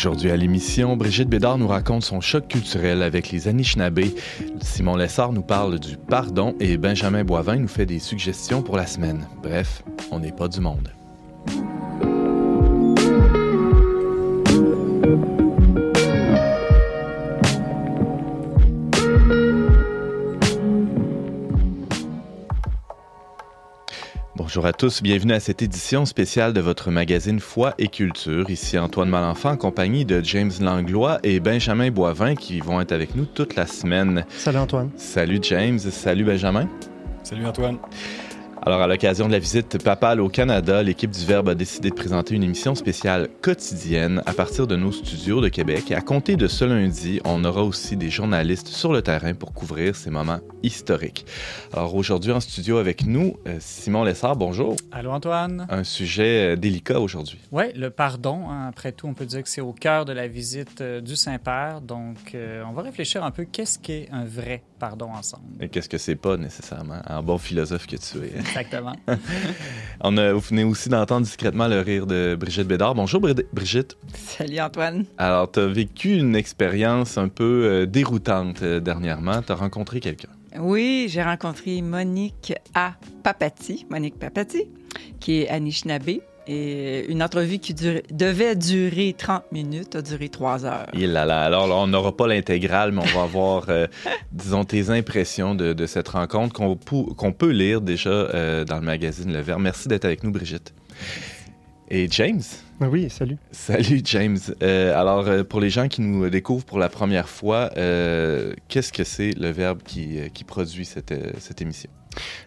Aujourd'hui à l'émission, Brigitte Bédard nous raconte son choc culturel avec les Anishinabés. Simon Lessard nous parle du pardon et Benjamin Boivin nous fait des suggestions pour la semaine. Bref, on n'est pas du monde. Bonjour à tous, bienvenue à cette édition spéciale de votre magazine Foi et Culture. Ici Antoine Malenfant en compagnie de James Langlois et Benjamin Boivin qui vont être avec nous toute la semaine. Salut Antoine. Salut James, salut Benjamin. Salut Antoine. Alors, à l'occasion de la visite papale au Canada, l'équipe du Verbe a décidé de présenter une émission spéciale quotidienne à partir de nos studios de Québec. Et à compter de ce lundi, on aura aussi des journalistes sur le terrain pour couvrir ces moments historiques. Alors, aujourd'hui, en studio avec nous, euh, Simon Lessard, bonjour. Allô, Antoine. Un sujet euh, délicat aujourd'hui. Oui, le pardon. Hein. après tout, on peut dire que c'est au cœur de la visite euh, du Saint-Père. Donc, on va réfléchir un peu qu'est-ce qu'est un vrai pardon ensemble? Et qu'est-ce que c'est pas nécessairement, en bon philosophe que tu es. Exactement. On a, vous venez aussi d'entendre discrètement le rire de Brigitte Bédard. Bonjour Brigitte. Salut Antoine. Alors, tu as vécu une expérience un peu euh, déroutante euh, dernièrement. Tu as rencontré quelqu'un. Oui, j'ai rencontré Monique A. Papati, Monique Papati, qui est Anishinaabe. Et une entrevue qui devait durer 30 minutes a duré 3 heures. Il Alors, on n'aura pas l'intégrale, mais on va avoir, euh, disons, tes impressions de, cette rencontre qu'on peut lire déjà euh, dans le magazine Le Verbe. Merci d'être avec nous, Brigitte. Et James? Oui, salut. Salut, James. Euh, alors, pour les gens qui nous découvrent pour la première fois, qu'est-ce que c'est le Verbe qui, qui produit cette, cette émission?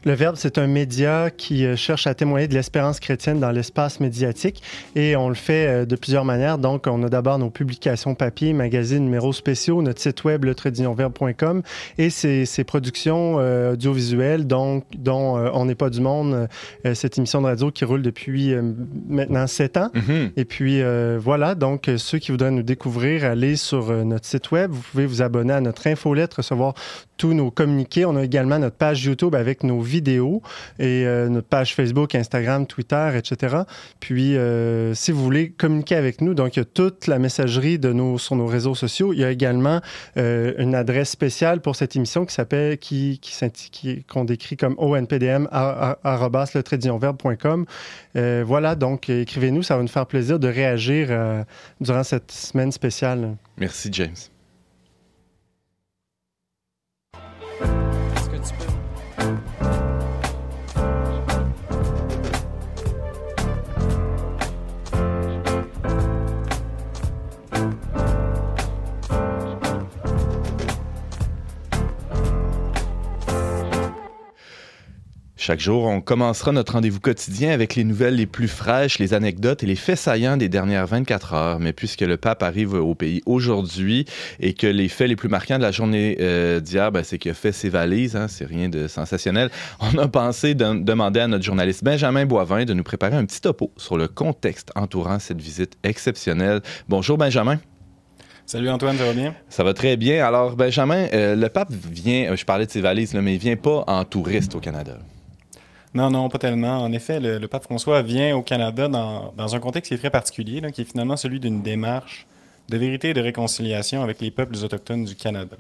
Le Verbe, c'est un média qui euh, cherche à témoigner de l'espérance chrétienne dans l'espace médiatique et on le fait euh, de plusieurs manières. Donc, on a d'abord nos publications papier, magazines, numéros spéciaux, notre site web, letredillonverbe.com et ces, productions euh, audiovisuelles donc, dont On n'est pas du monde, cette émission de radio qui roule depuis maintenant sept ans. Mm-hmm. Et puis, voilà, donc ceux qui voudraient nous découvrir, allez sur notre site web. Vous pouvez vous abonner à notre infolette, recevoir tous nos communiqués. On a également notre page YouTube avec nos vidéos et euh, notre page Facebook, Instagram, Twitter, etc. Puis, euh, si vous voulez communiquer avec nous, donc il y a toute la messagerie de nos, sur nos réseaux sociaux. Il y a également euh, une adresse spéciale pour cette émission qui s'appelle, qui, qui, qu'on décrit comme onpdm voilà, donc écrivez-nous, ça va nous faire plaisir de réagir durant cette semaine spéciale. Merci, James. Chaque jour, on commencera notre rendez-vous quotidien avec les nouvelles les plus fraîches, les anecdotes et les faits saillants des dernières 24 heures. Mais puisque le pape arrive au pays aujourd'hui et que les faits les plus marquants de la journée euh, d'hier, ben, c'est qu'il a fait ses valises, hein, c'est rien de sensationnel, on a pensé de demander à notre journaliste Benjamin Boivin de nous préparer un petit topo sur le contexte entourant cette visite exceptionnelle. Bonjour Benjamin. Salut Antoine, ça va bien? Ça va très bien. Alors, Benjamin, euh, le pape vient, euh, je parlais de ses valises, là, mais il vient pas en touriste au Canada. Non, non, pas tellement. En effet, le, pape François vient au Canada dans, un contexte qui est très particulier, qui est finalement celui d'une démarche de vérité et de réconciliation avec les peuples autochtones du Canada.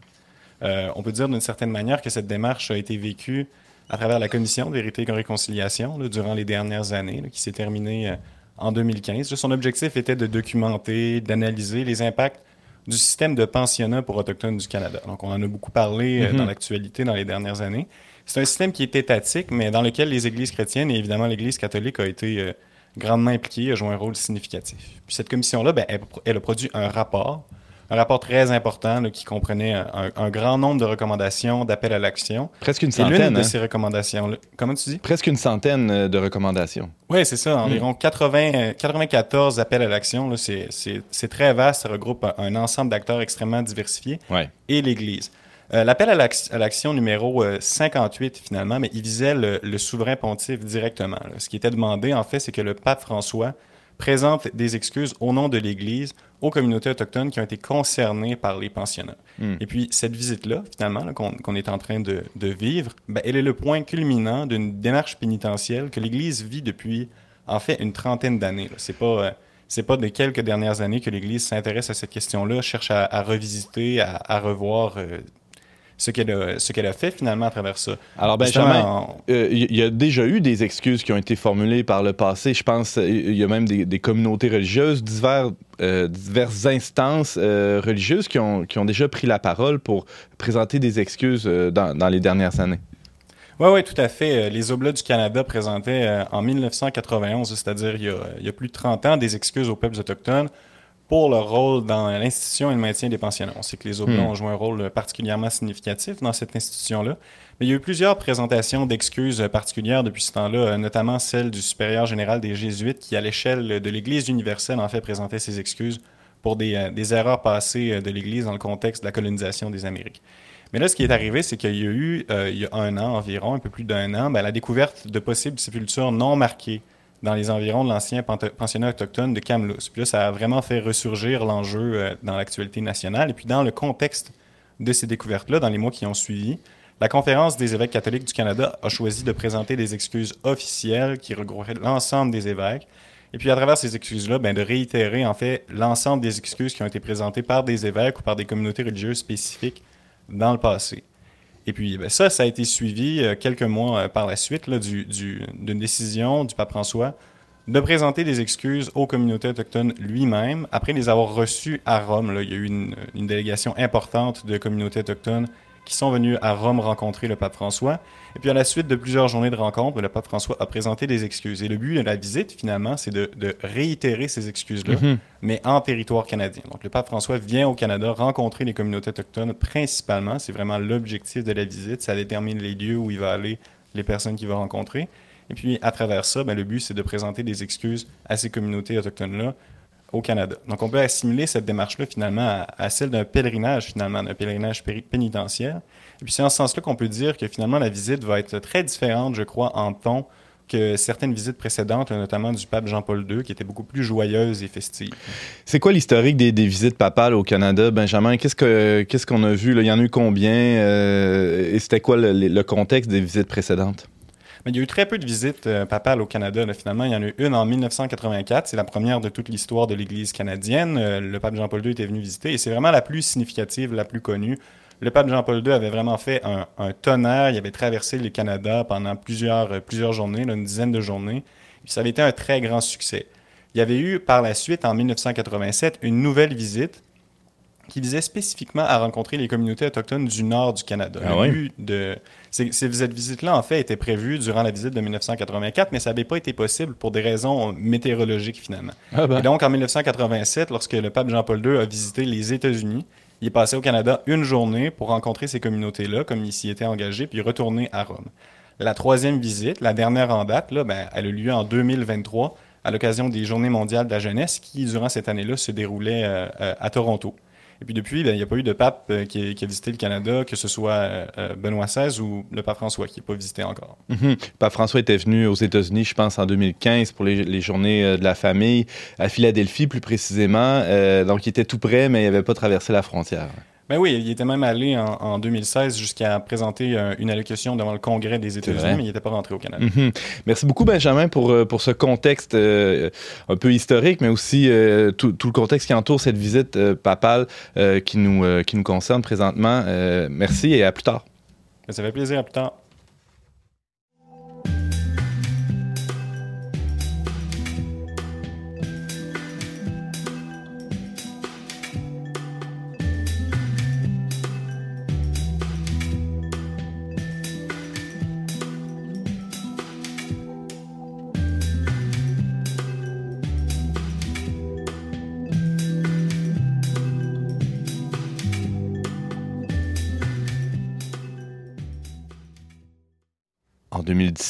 Euh, on peut dire d'une certaine manière que cette démarche a été vécue à travers la commission de vérité et de réconciliation durant les dernières années, qui s'est terminée euh, en 2015. Son objectif était de documenter, d'analyser les impacts du système de pensionnat pour autochtones du Canada. Donc, on en a beaucoup parlé euh, dans mm-hmm. l'actualité dans les dernières années. C'est un système qui est étatique, mais dans lequel les églises chrétiennes et évidemment l'Église catholique a été euh, grandement impliquée, a joué un rôle significatif. Puis cette commission-là, ben, elle, a produit un rapport, un rapport très important qui comprenait un, grand nombre de recommandations, d'appels à l'action. Presque une centaine. Et l'une de hein? ces recommandations, comment tu dis? Presque une centaine euh, de recommandations. Oui, c'est ça, environ 80, 94 appels à l'action. C'est très vaste, ça regroupe un, un ensemble d'acteurs extrêmement diversifiés. Ouais. Et l'Église. Euh, l'appel à l'action numéro 58, euh, finalement, mais il visait le, souverain pontife directement. Ce qui était demandé, en fait, c'est que le pape François présente des excuses au nom de l'Église aux communautés autochtones qui ont été concernées par les pensionnats. Hmm. Et puis, cette visite-là, finalement, qu'on est en train de, vivre, ben, elle est le point culminant d'une démarche pénitentielle que l'Église vit depuis, en fait, une trentaine d'années. C'est pas... Euh, c'est pas des quelques dernières années que l'Église s'intéresse à cette question-là, cherche à, revisiter, à, revoir euh, ce qu'elle a, ce qu'elle a fait finalement à travers ça. Alors Benjamin, euh, il y a déjà eu des excuses qui ont été formulées par le passé. Je pense il y a même des, communautés religieuses, divers, euh, diverses instances religieuses qui ont, qui ont déjà pris la parole pour présenter des excuses dans, dans les dernières années. Oui, oui, tout à fait. Les Oblats du Canada présentaient en 1991, c'est-à-dire il, il, y a plus de 30 ans, des excuses aux peuples autochtones pour leur rôle dans l'institution et le maintien des pensionnats. On sait que les Oblats hmm. ont joué un rôle particulièrement significatif dans cette institution-là. Mais il y a eu plusieurs présentations d'excuses particulières depuis ce temps-là, notamment celle du supérieur général des Jésuites qui, à l'échelle de l'Église universelle, en fait présentait ses excuses pour des, euh, des erreurs passées de l'Église dans le contexte de la colonisation des Amériques. Mais là, ce qui est arrivé, c'est qu'il y a eu, euh, il y a un an environ, un peu plus d'un an, ben, la découverte de possibles sépultures non marquées dans les environs de l'ancien pensionnat autochtone de Kamloops. Puis là, ça a vraiment fait ressurgir l'enjeu euh, dans l'actualité nationale. Et puis dans le contexte de ces découvertes-là, dans les mois qui ont suivi, la Conférence des évêques catholiques du Canada a choisi de présenter des excuses officielles qui regrouperaient l'ensemble des évêques. Et puis à travers ces excuses-là, ben, de réitérer en fait l'ensemble des excuses qui ont été présentées par des évêques ou par des communautés religieuses spécifiques dans le passé. Et puis, ben, ça, ça a été suivi euh, quelques mois euh, par la suite d'une du, décision du pape François de présenter des excuses aux communautés autochtones lui-même, après les avoir reçues à Rome. Là, il y a eu une délégation importante de communautés autochtones qui sont venus à Rome rencontrer le pape François. Et puis à la suite de plusieurs journées de rencontres, le pape François a présenté des excuses. Et le but de la visite, finalement, c'est de, réitérer ces excuses-là, mhm. mais en territoire canadien. Donc le pape François vient au Canada rencontrer les communautés autochtones principalement. C'est vraiment l'objectif de la visite. Ça détermine les lieux où il va aller, les personnes qu'il va rencontrer. Et puis à travers ça, ben, le but, c'est de présenter des excuses à ces communautés autochtones-là au Canada. Donc, on peut assimiler cette démarche-là finalement à, celle d'un pèlerinage, finalement, d'un pèlerinage pénitentiaire. Et puis, c'est en ce sens-là qu'on peut dire que finalement, la visite va être très différente, je crois, en ton que certaines visites précédentes, notamment du pape Jean-Paul II, qui étaient beaucoup plus joyeuses et festives. C'est quoi l'historique des, visites papales au Canada, Benjamin? Qu'est-ce qu'on a vu? Il y en a eu combien? Euh, et c'était quoi le contexte des visites précédentes? Mais il y a eu très peu de visites euh, papales au Canada. Finalement, il y en a eu une en 1984. C'est la première de toute l'histoire de l'Église canadienne. Euh, le pape Jean-Paul II était venu visiter et c'est vraiment la plus significative, la plus connue. Le pape Jean-Paul II avait vraiment fait un, tonnerre. Il avait traversé le Canada pendant plusieurs, euh, plusieurs journées, une dizaine de journées. ça avait été un très grand succès. Il y avait eu par la suite, en 1987, une nouvelle visite qui visait spécifiquement à rencontrer les communautés autochtones du nord du Canada. Ah de cette visite-là, en fait, était prévue durant la visite de 1984, mais ça n'avait pas été possible pour des raisons météorologiques, finalement. Ah ben. Et donc, en 1987, lorsque le pape Jean-Paul II a visité les États-Unis, il est passé au Canada une journée pour rencontrer ces communautés-là, comme il s'y était engagé, puis retourner à Rome. La troisième visite, la dernière en date, là, ben, elle a eu lieu en 2023 à l'occasion des Journées mondiales de la jeunesse qui, durant cette année-là, se déroulaient euh, euh, à Toronto. Et puis depuis, ben, il n'y a pas eu de pape euh, qui, a visité le Canada, que ce soit euh, euh, Benoît XVI ou le pape François qui n'a pas visité encore. Mhm. Le pape François était venu aux États-Unis, je pense, en 2015 pour les, journées de la famille, à Philadelphie plus précisément. donc il était tout près, mais il n'avait pas traversé la frontière. Ben oui, il était même allé en, 2016 jusqu'à présenter euh, une allocution devant le Congrès des États-Unis, mais il n'était pas rentré au Canada. Mhm. Merci beaucoup, Benjamin, pour, euh, pour ce contexte euh, un peu historique, mais aussi tout, tout, le contexte qui entoure cette visite papale qui, nous, qui nous concerne présentement. merci et à plus tard. Ça fait plaisir, à plus tard.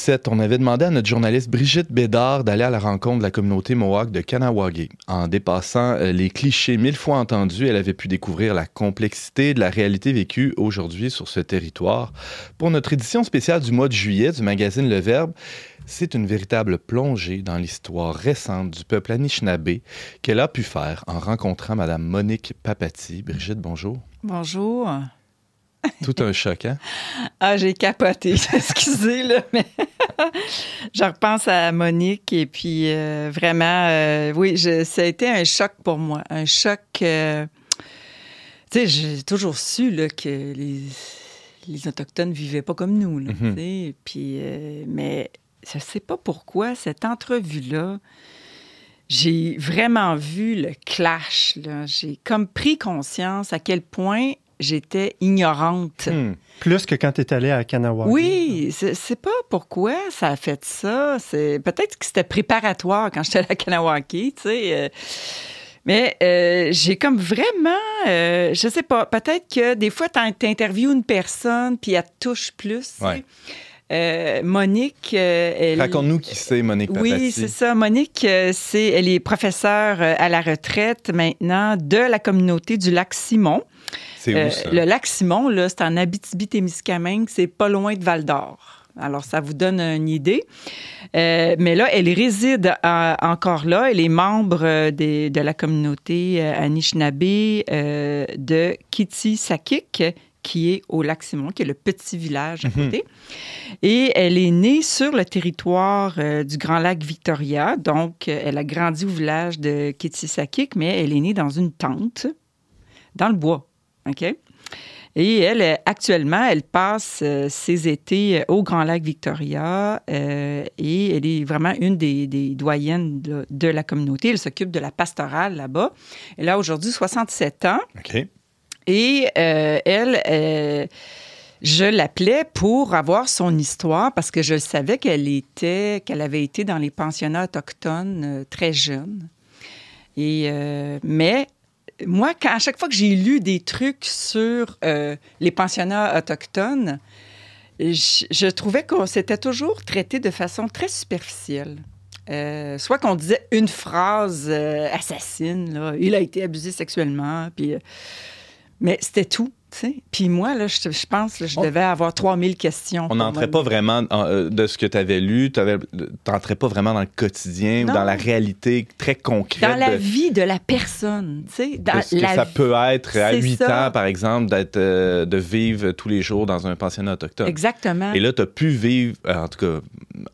2017, on avait demandé à notre journaliste Brigitte Bédard d'aller à la rencontre de la communauté Mohawk de Kanawagé. En dépassant euh, les clichés mille fois entendus, elle avait pu découvrir la complexité de la réalité vécue aujourd'hui sur ce territoire. Pour notre édition spéciale du mois de juillet du magazine Le Verbe, c'est une véritable plongée dans l'histoire récente du peuple Anishinaabe qu'elle a pu faire en rencontrant Madame Monique Papati. Brigitte, bonjour. Bonjour. Tout un choc, hein? Ah, j'ai capoté. Excusez, là, mais je repense à Monique et puis euh, vraiment, euh, oui, je, ça a été un choc pour moi. Un choc. euh, tu sais, j'ai toujours su là, que les, les Autochtones vivaient pas comme nous. Là. Puis, euh, mais je sais pas pourquoi, cette entrevue-là, j'ai vraiment vu le clash. J'ai comme pris conscience à quel point j'étais ignorante. Hmm. Plus que quand tu es allé à Kanawha. Oui, c'est c'est pas pourquoi ça a fait ça. C'est peut-être que c'était préparatoire quand j'étais à Kanawaki, tu sais. euh, mais euh, j'ai comme vraiment, euh, je sais pas, peut-être que des fois, tu interviews une personne puis elle te touche plus. tu sais. Ouais. Euh, Monique, euh, elle... Raconte-nous qui c'est, Monique Oui, c'est ça. Monique, euh, c'est, elle est professeure à la retraite maintenant de la communauté du lac Simon. Euh, le lac Simon, là, c'est en Abitibi-Témiscamingue, c'est pas loin de Val-d'Or. Alors, ça vous donne une idée. Euh, mais là, elle réside à- encore là. Elle est membre euh, des- de la communauté euh, Anishinaabe euh, de Kitsisakik, qui est au lac Simon, qui est le petit village à Mhm. côté. Et elle est née sur le territoire euh, du Grand Lac Victoria. Donc, euh, elle a grandi au village de Kitsisakik, mais elle est née dans une tente dans le bois. OK? Et elle, euh, actuellement, elle passe euh, ses étés euh, au Grand Lac Victoria euh, et elle est vraiment une des, des doyennes de, de la communauté. Elle s'occupe de la pastorale là-bas. Elle a aujourd'hui 67 ans OK. et euh, elle, euh, je l'appelais pour avoir son histoire parce que je savais qu'elle était, qu'elle avait été dans les pensionnats autochtones très jeune. Et euh, mais moi, à chaque fois que j'ai lu des trucs sur euh, les pensionnats autochtones, je, je trouvais qu'on s'était toujours traité de façon très superficielle. Euh, soit qu'on disait une phrase euh, assassine, il a été abusé sexuellement, mais c'était tout. Puis moi, là, je, je pense que je devais avoir 3000 questions. On n'entrait pas vraiment en- euh, de ce que tu avais lu, tu n'entrais pas vraiment dans le quotidien ou dans la réalité très concrète Dans la vie de la personne, tu sais. de Dans ce que la ça vie- peut être à C'est 8 ça. ans, par exemple, d'être, euh, de vivre tous les jours dans un pensionnat autochtone. Exactement. Et là, tu as pu vivre, euh, en tout cas,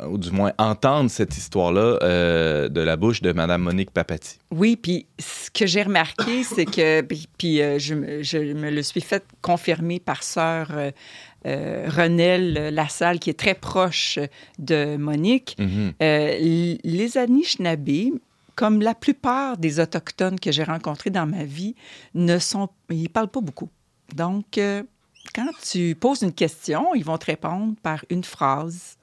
ou du moins entendre cette histoire-là euh, de la bouche de Mme Monique Papati. Oui, puis ce que j'ai remarqué, c'est que, puis, euh, je, me- je me le suis fait confirmer par sœur euh, euh, Renelle Lassalle, qui est très proche de Monique. Euh, l- les Anishinaabe, comme la plupart des Autochtones que j'ai rencontrés dans ma vie, ne sont, ils parlent pas beaucoup. Donc, quand tu poses une question, ils vont te répondre par une phrase,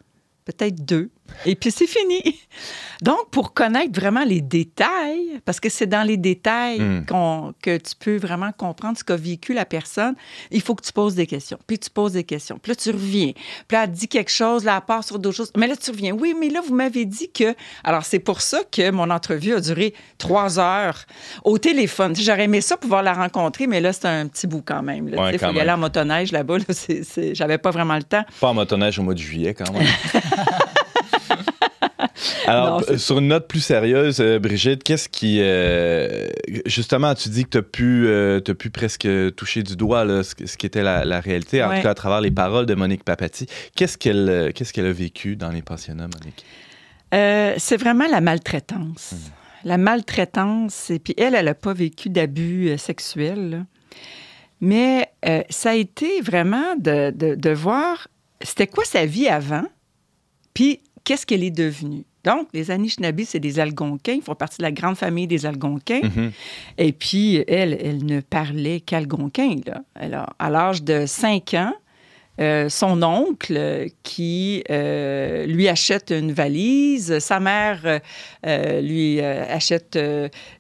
peut-être deux, et puis c'est fini. Donc, pour connaître vraiment les détails, parce que c'est dans les détails Mm. qu'on- que tu peux vraiment comprendre ce qu'a vécu la personne, il faut que tu poses des questions. Puis tu poses des questions. Puis là, tu reviens. Puis là, elle dit quelque chose, là, elle part sur d'autres choses. Mais là, tu reviens. Oui, mais là, vous m'avez dit que... Alors, c'est pour ça que mon entrevue a duré trois heures au téléphone. J'aurais aimé ça pouvoir la rencontrer, mais là, c'est un petit bout quand même. Ouais, Il quand faut y aller même. en motoneige là-bas. Là, J'avais pas vraiment le temps. Pas en motoneige au mois de juillet, quand même. Alors, Non, sur une note plus sérieuse, euh, Brigitte, qu'est-ce qui. euh, justement, tu dis que tu as pu, euh, t'as pu presque toucher du doigt là, ce, ce qui était la, la réalité, en Ouais. tout cas à travers les paroles de Monique Papati. Qu'est-ce qu'elle qu'est-ce qu'elle a vécu dans les pensionnats, Monique? C'est vraiment la maltraitance. Hmm. La maltraitance, et puis elle, elle n'a pas vécu d'abus sexuels. là. Mais ça a été vraiment de, de- de voir c'était quoi sa vie avant, puis qu'est-ce qu'elle est devenue. Donc, les Anishinaabe, c'est des Algonquins, ils font partie de la grande famille des Algonquins. Mhm. Et puis, elle, elle ne parlait qu'algonquin. Alors, à l'âge de 5 ans, euh, son oncle qui euh, lui achète une valise, sa mère euh, lui achète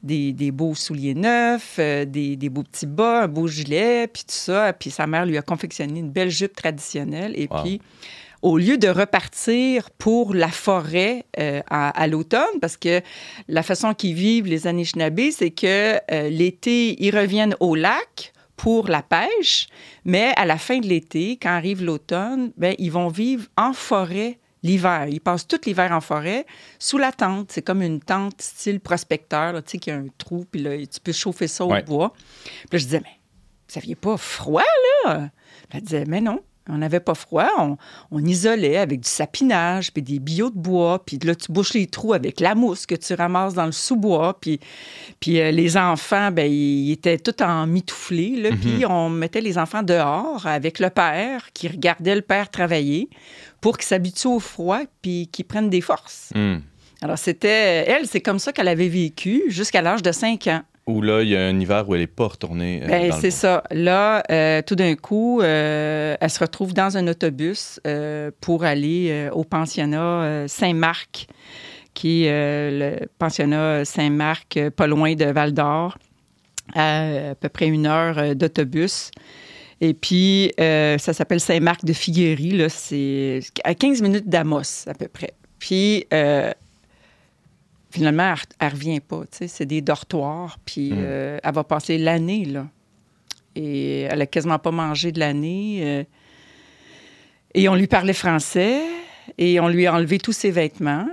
des, des beaux souliers neufs, des, des beaux petits bas, un beau gilet, puis tout ça. Puis sa mère lui a confectionné une belle jupe traditionnelle. Et Wow. puis, au lieu de repartir pour la forêt euh, à, à l'automne, parce que la façon qu'ils vivent les Anishinaabe, c'est que euh, l'été, ils reviennent au lac pour la pêche, mais à la fin de l'été, quand arrive l'automne, ben, ils vont vivre en forêt l'hiver. Ils passent tout l'hiver en forêt sous la tente. C'est comme une tente style prospecteur, là, tu sais, qui a un trou, puis là, tu peux chauffer ça au Ouais. bois. Puis là, je disais, mais vous n'aviez pas froid, là? Elle disait, mais non, on n'avait pas froid, on, on, isolait avec du sapinage, puis des billots de bois, puis là, tu bouches les trous avec la mousse que tu ramasses dans le sous-bois, puis, puis euh, les enfants, ben, ils étaient tout en mitouflés, là, Mhm. puis on mettait les enfants dehors avec le père, qui regardait le père travailler, pour qu'ils s'habituent au froid, puis qu'ils prennent des forces. Hmm. Alors, c'était, elle, c'est comme ça qu'elle avait vécu jusqu'à l'âge de 5 ans. Ou là, il y a un hiver où elle n'est pas retournée. euh, Ben, c'est ça. Là, euh, tout d'un coup, euh, elle se retrouve dans un autobus pour aller au pensionnat Saint-Marc, qui est le pensionnat Saint-Marc, pas loin de Val-d'Or, à à peu près une heure d'autobus. Et puis, ça s'appelle Saint-Marc de Figuerie. Là, c'est à 15 minutes d'Amos, à peu près. Puis, finalement, elle ne revient pas. C'est des dortoirs. Puis, Mm. euh, elle va passer l'année, là. Et elle a quasiment pas mangé de l'année. euh, et on lui parlait français. Et on lui a enlevé tous ses vêtements.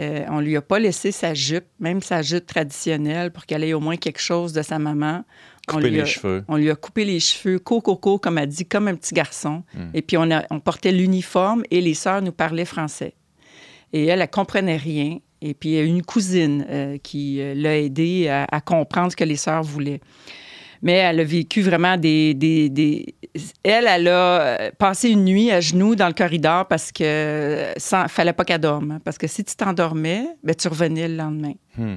Euh, on lui a pas laissé sa jupe, même sa jupe traditionnelle, pour qu'elle ait au moins quelque chose de sa maman. On lui les a- cheveux. on lui a coupé les cheveux, coco, comme elle dit, comme un petit garçon. Mm. Et puis, on, a- on portait l'uniforme et les sœurs nous parlaient français. Et elle, elle comprenait rien. Et puis, une cousine euh, qui euh, l'a aidée à, comprendre ce que les sœurs voulaient. Mais elle a vécu vraiment des... des- Elle, elle a euh, passé une nuit à genoux dans le corridor parce que sans... fallait pas qu'elle dorme. Parce que si tu t'endormais, ben, tu revenais le lendemain. Hmm.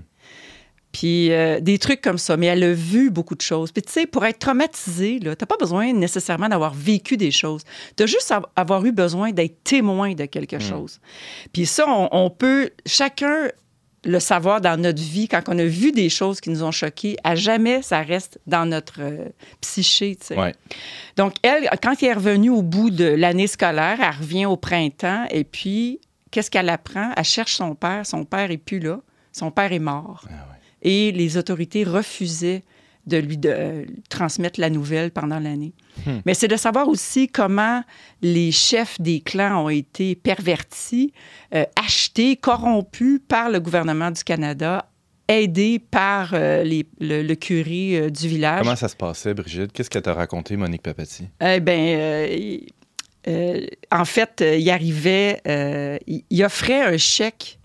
Puis euh, des trucs comme ça. Mais elle a vu beaucoup de choses. Puis tu sais, pour être traumatisée, tu n'as pas besoin nécessairement d'avoir vécu des choses. Tu as juste av- avoir eu besoin d'être témoin de quelque chose. Puis ça, on, on peut, chacun le savoir dans notre vie, quand on a vu des choses qui nous ont choqués, à jamais, ça reste dans notre euh, psyché. Ouais. Donc, elle, quand elle est revenue au bout de l'année scolaire, elle revient au printemps et puis, qu'est-ce qu'elle apprend? Elle cherche son père. Son père est plus là. Son père est mort. Et les autorités refusaient de lui de, euh, transmettre la nouvelle pendant l'année. Hmm. Mais c'est de savoir aussi comment les chefs des clans ont été pervertis, euh, achetés, corrompus par le gouvernement du Canada, aidés par euh, les- le, le curé euh, du village. Comment ça se passait, Brigitte? Qu'est-ce qu'elle t'a raconté, Monique Papati? Eh bien, en fait, il arrivait, il offrait un chèque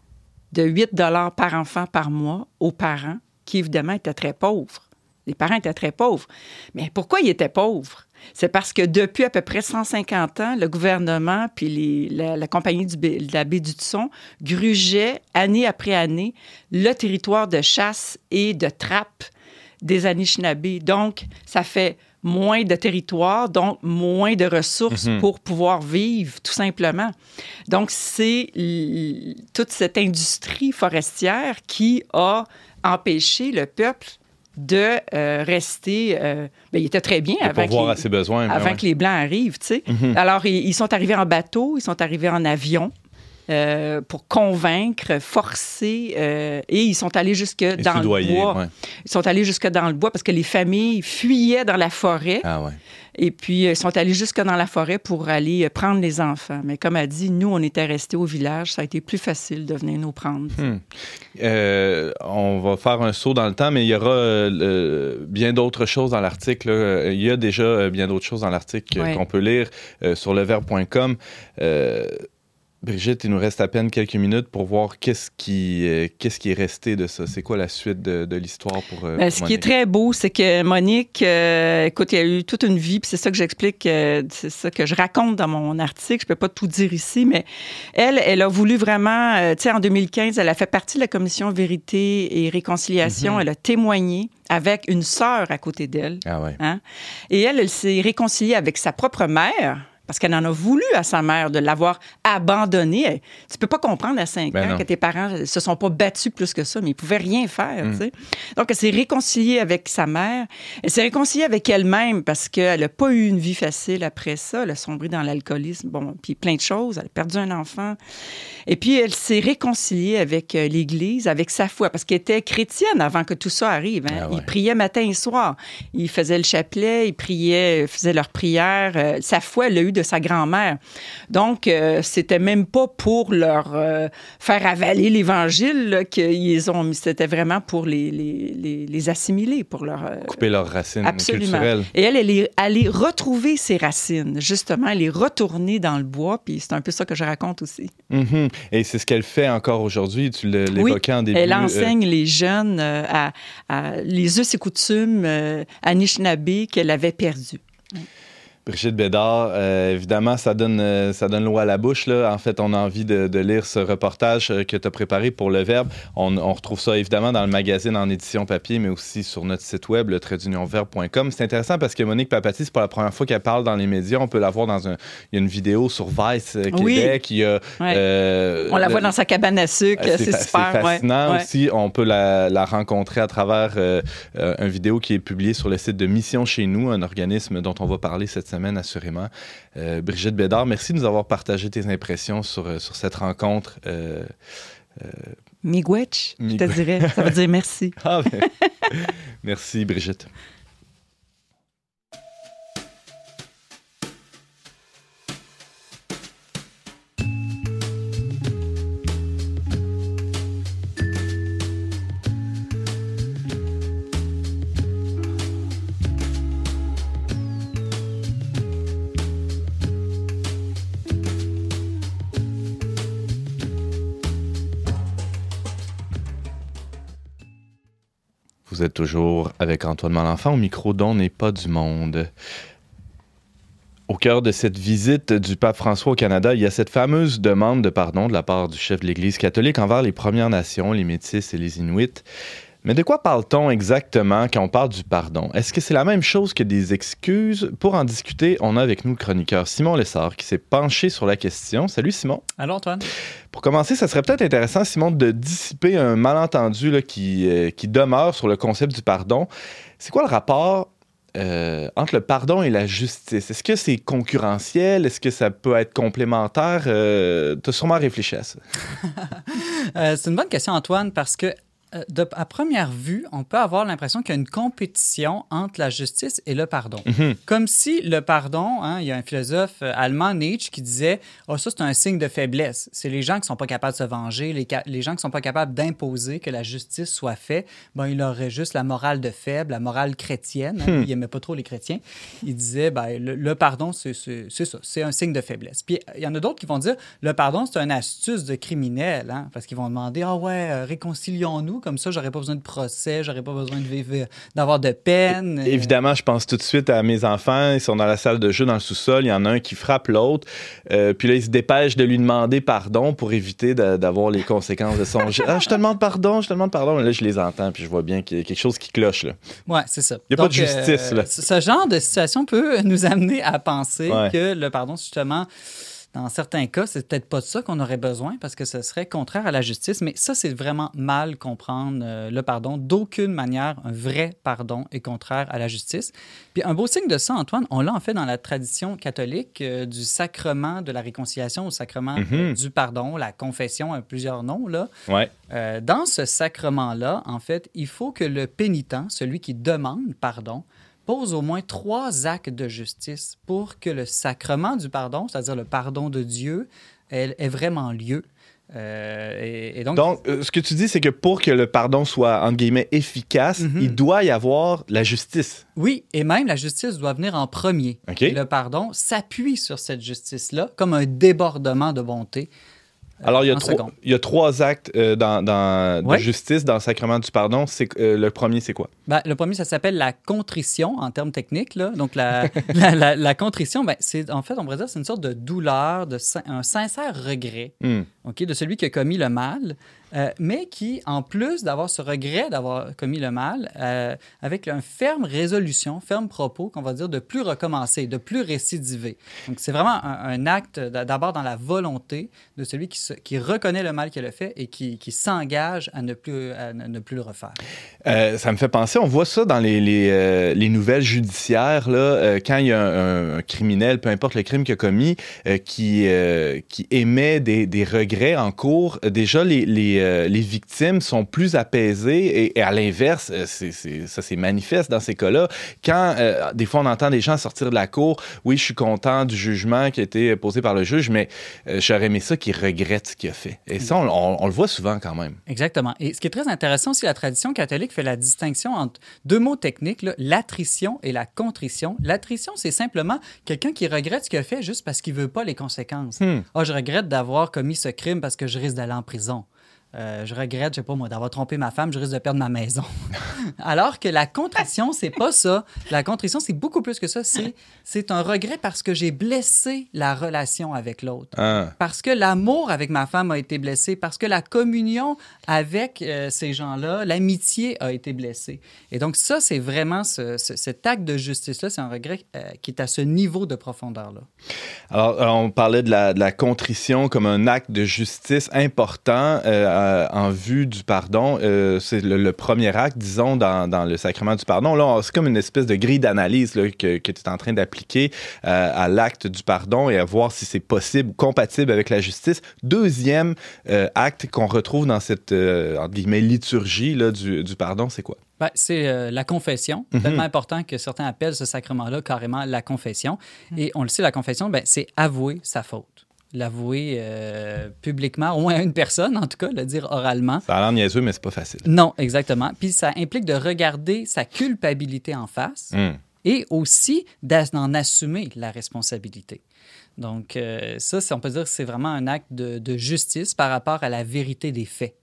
de 8 par enfant par mois aux parents, qui évidemment étaient très pauvres. Les parents étaient très pauvres. Mais pourquoi ils étaient pauvres? C'est parce que depuis à peu près 150 ans, le gouvernement puis la, compagnie de la baie du Tusson grugeait année après année le territoire de chasse et de trappe des Anishinaabe. Donc, ça fait moins de territoire, donc moins de ressources Mhm. pour pouvoir vivre, tout simplement. Donc, c'est toute cette industrie forestière qui a empêché le peuple de euh, rester... euh, ben, il était très bien avant, que à ses besoins. ben avant ouais. que les Blancs arrivent, tu sais. Mhm. Alors, ils, ils sont arrivés en bateau, ils sont arrivés en avion. Euh, pour convaincre, forcer, euh, et ils sont allés jusque Et dans le bois. ouais. Ils sont allés jusque dans le bois parce que les familles fuyaient dans la forêt Ah ouais. et puis euh, ils sont allés jusque dans la forêt pour aller prendre les enfants. Mais comme a dit, nous, on était restés au village. Ça a été plus facile de venir nous prendre. Hmm. Euh, on va faire un saut dans le temps, mais il y aura euh, bien d'autres choses dans l'article. Il y a déjà bien d'autres choses dans l'article Ouais. qu'on peut lire euh, sur leverbe.com. Brigitte, il nous reste à peine quelques minutes pour voir qu'est-ce qui, euh, qu'est-ce qui est resté de ça. C'est quoi la suite de, de l'histoire pour. euh, Ben, pour ce qui est très beau, c'est que Monique, euh, écoute, il y a eu toute une vie, puis c'est ça que j'explique, euh, c'est ça que je raconte dans mon article. Je peux pas tout dire ici, mais elle, elle a voulu vraiment, tu sais, en 2015, elle a fait partie de la commission Vérité et Réconciliation. Mhm. Elle a témoigné avec une sœur à côté d'elle. Ah ouais. Hein? Et elle, elle s'est réconciliée avec sa propre mère parce qu'elle en a voulu à sa mère de l'avoir abandonnée. Tu peux pas comprendre à 5 Ben ans non. que tes parents ne se sont pas battus plus que ça, mais ils pouvaient rien faire. Mm. Donc, elle s'est réconciliée avec sa mère. Elle s'est réconciliée avec elle-même parce qu'elle n'a pas eu une vie facile après ça. Elle a sombré dans l'alcoolisme, bon, puis plein de choses. Elle a perdu un enfant. Et puis, elle s'est réconciliée avec euh, l'Église, avec sa foi, parce qu'elle était chrétienne avant que tout ça arrive. hein. Ah ouais. Ils priaient matin et soir. Ils faisaient le chapelet, ils priaient, faisaient leurs prières. Euh, sa foi, elle l'a eu de sa grand-mère. Donc, euh, c'était même pas pour leur euh, faire avaler l'Évangile qu'ils ont mis. C'était vraiment pour les, les, les, assimiler, pour leur... Euh, Couper leurs racines Absolument. culturelles. Et elle, elle est allée retrouver ses racines, justement. Elle est retournée dans le bois, puis c'est un peu ça que je raconte aussi. Mm-hmm. Et c'est ce qu'elle fait encore aujourd'hui. Tu l'évoquais en début. Elle enseigne les jeunes à, les us et coutumes à Anishinaabe qu'elle avait perdu. Brigitte Bédard, euh, évidemment, ça donne, euh, ça donne l'eau à la bouche. Là. En fait, on a envie de, lire ce reportage euh, que tu as préparé pour Le Verbe. On, retrouve ça évidemment dans le magazine en édition papier, mais aussi sur notre site web, le traitdunionverbe.com. C'est intéressant parce que Monique Papati, c'est pas la première fois qu'elle parle dans les médias. On peut la voir dans un, il y a une vidéo sur Vice Québec. Oui. on la voit dans sa cabane à sucre. C'est super. C'est fascinant aussi. On peut la, la rencontrer à travers une vidéo qui est publiée sur le site de Mission Chez nous, un organisme dont on va parler cette semaine, assurément. Euh, Brigitte Bédard, merci de nous avoir partagé tes impressions sur, euh, sur cette rencontre. Euh, Miigwech, je te dirais. Ça veut dire merci. ah, ben, merci, Brigitte. Vous êtes toujours avec Antoine Malenfant au micro dont n'est pas du monde. Au cœur de cette visite du pape François au Canada, il y a cette fameuse demande de pardon de la part du chef de l'Église catholique envers les Premières Nations, les Métis et les Inuits. Mais de quoi parle-t-on exactement quand on parle du pardon? Est-ce que c'est la même chose que des excuses? Pour en discuter, on a avec nous le chroniqueur Simon Lessard qui s'est penché sur la question. Salut Simon. Allô Antoine. Pour commencer, ça serait peut-être intéressant, Simon, de dissiper un malentendu là, qui, euh, qui demeure sur le concept du pardon. C'est quoi le rapport euh, entre le pardon et la justice? Est-ce que c'est concurrentiel? Est-ce que ça peut être complémentaire? Euh, tu as sûrement réfléchi à ça. c'est une bonne question, Antoine, parce que euh, à première vue, on peut avoir l'impression qu'il y a une compétition entre la justice et le pardon. Mhm. Comme si le pardon, hein, il y a un philosophe euh, allemand, Nietzsche, qui disait Oh, ça, c'est un signe de faiblesse. C'est les gens qui ne sont pas capables de se venger, les, les gens qui ne sont pas capables d'imposer que la justice soit faite. Ben, il aurait juste la morale de faible, la morale chrétienne. Hein, hmm. Il n'aimait pas trop les chrétiens. Il disait ben, le, pardon, c'est ça, c'est un signe de faiblesse. Puis il y en a d'autres qui vont dire Le pardon, c'est une astuce de criminel, hein, parce qu'ils vont demander Ah ouais, euh, comme ça, j'aurais pas besoin de procès, j'aurais pas besoin de vivre, d'avoir de peine. Évidemment, je pense tout de suite à mes enfants. Ils sont dans la salle de jeu, dans le sous-sol. Il y en a un qui frappe l'autre. Euh, puis là, il se dépêche de lui demander pardon pour éviter d'avoir les conséquences de son geste. Ah, je te demande pardon, je te demande pardon. Mais là, je les entends, puis je vois bien qu'il y a quelque chose qui cloche. Là. Ouais, c'est ça. Il n'y a pas de justice. là. Ce genre de situation peut nous amener à penser que le pardon, justement, dans certains cas, c'est peut-être pas de ça qu'on aurait besoin parce que ce serait contraire à la justice, mais ça, c'est vraiment mal comprendre euh, le pardon. D'aucune manière, un vrai pardon est contraire à la justice. Puis un beau signe de ça, Antoine, on l'a en fait dans la tradition catholique euh, du sacrement de la réconciliation au sacrement euh, mhm. du pardon, la confession a plusieurs noms, là. Ouais. dans ce sacrement-là, en fait, il faut que le pénitent, celui qui demande pardon, pose au moins trois actes de justice pour que le sacrement du pardon, c'est-à-dire le pardon de Dieu, ait, vraiment lieu. Euh, et, donc, donc euh, ce que tu dis, c'est que pour que le pardon soit, entre guillemets, efficace, mhm. il doit y avoir la justice. Oui, et même la justice doit venir en premier. Et le pardon s'appuie sur cette justice-là comme un débordement de bonté. Alors, il y, a trois, il y a trois actes euh, dans, de justice dans le sacrement du pardon. C'est, euh, le premier, c'est quoi? Ben, le premier, ça s'appelle la contrition en termes techniques. Là. Donc, la, la, la, contrition, ben, c'est, en fait, on pourrait dire c'est une sorte de douleur, de, un sincère regret hmm. Ok, de celui qui a commis le mal. Euh, mais qui, en plus d'avoir ce regret d'avoir commis le mal, euh, avec une ferme résolution, ferme propos, qu'on va dire, de plus recommencer, de plus récidiver. Donc, c'est vraiment un, acte d'abord dans la volonté de celui qui, reconnaît le mal qu'il a fait et qui, s'engage à, ne plus, ne plus le refaire. Euh, ça me fait penser, on voit ça dans les, les, les nouvelles judiciaires, là, quand il y a un, criminel, peu importe le crime qu'il a commis, qui, qui émet des, des regrets en cours, déjà, les, les, les victimes sont plus apaisées et, à l'inverse, c'est, ça c'est manifeste dans ces cas-là. Quand des fois on entend des gens sortir de la cour, oui, je suis content du jugement qui a été posé par le juge, mais j'aurais aimé ça qu'il regrette ce qu'il a fait. Et ça, on, le voit souvent quand même. Exactement. Et ce qui est très intéressant aussi, la tradition catholique fait la distinction entre deux mots techniques, l'attrition et la contrition. L'attrition, c'est simplement quelqu'un qui regrette ce qu'il a fait juste parce qu'il veut pas les conséquences. Hmm. Ah, je regrette d'avoir commis ce crime parce que je risque d'aller en prison. Euh, je regrette, je sais pas moi, d'avoir trompé ma femme, je risque de perdre ma maison. Alors que la contrition, c'est pas ça. La contrition, c'est beaucoup plus que ça. C'est, c'est un regret parce que j'ai blessé la relation avec l'autre. Ah. Parce que l'amour avec ma femme a été blessé. Parce que la communion avec euh, ces gens-là, l'amitié a été blessée. Et donc, ça, c'est vraiment cet acte de justice-là. C'est un regret euh, qui est à ce niveau de profondeur-là. Alors, on parlait de la, de la, contrition comme un acte de justice important. Euh, en vue du pardon. Euh, c'est le, premier acte, disons, dans, le sacrement du pardon. Là, c'est comme une espèce de grille d'analyse que, tu es en train d'appliquer euh, à l'acte du pardon et à voir si c'est possible, compatible avec la justice. Deuxième acte qu'on retrouve dans cette, entre guillemets, liturgie là, du, pardon, c'est quoi? Ben, c'est la confession. C'est mhm. tellement important que certains appellent ce sacrement-là carrément la confession. Et on le sait, la confession, ben, c'est avouer sa faute l'avouer euh, publiquement, au moins à une personne, en tout cas, le dire oralement. Ça a l'air niaiseux, mais c'est pas facile. Non, exactement. Puis ça implique de regarder sa culpabilité en face hmm. et aussi d'en assumer la responsabilité. Donc, euh, ça, on peut dire que c'est vraiment un acte de, de, justice par rapport à la vérité des faits.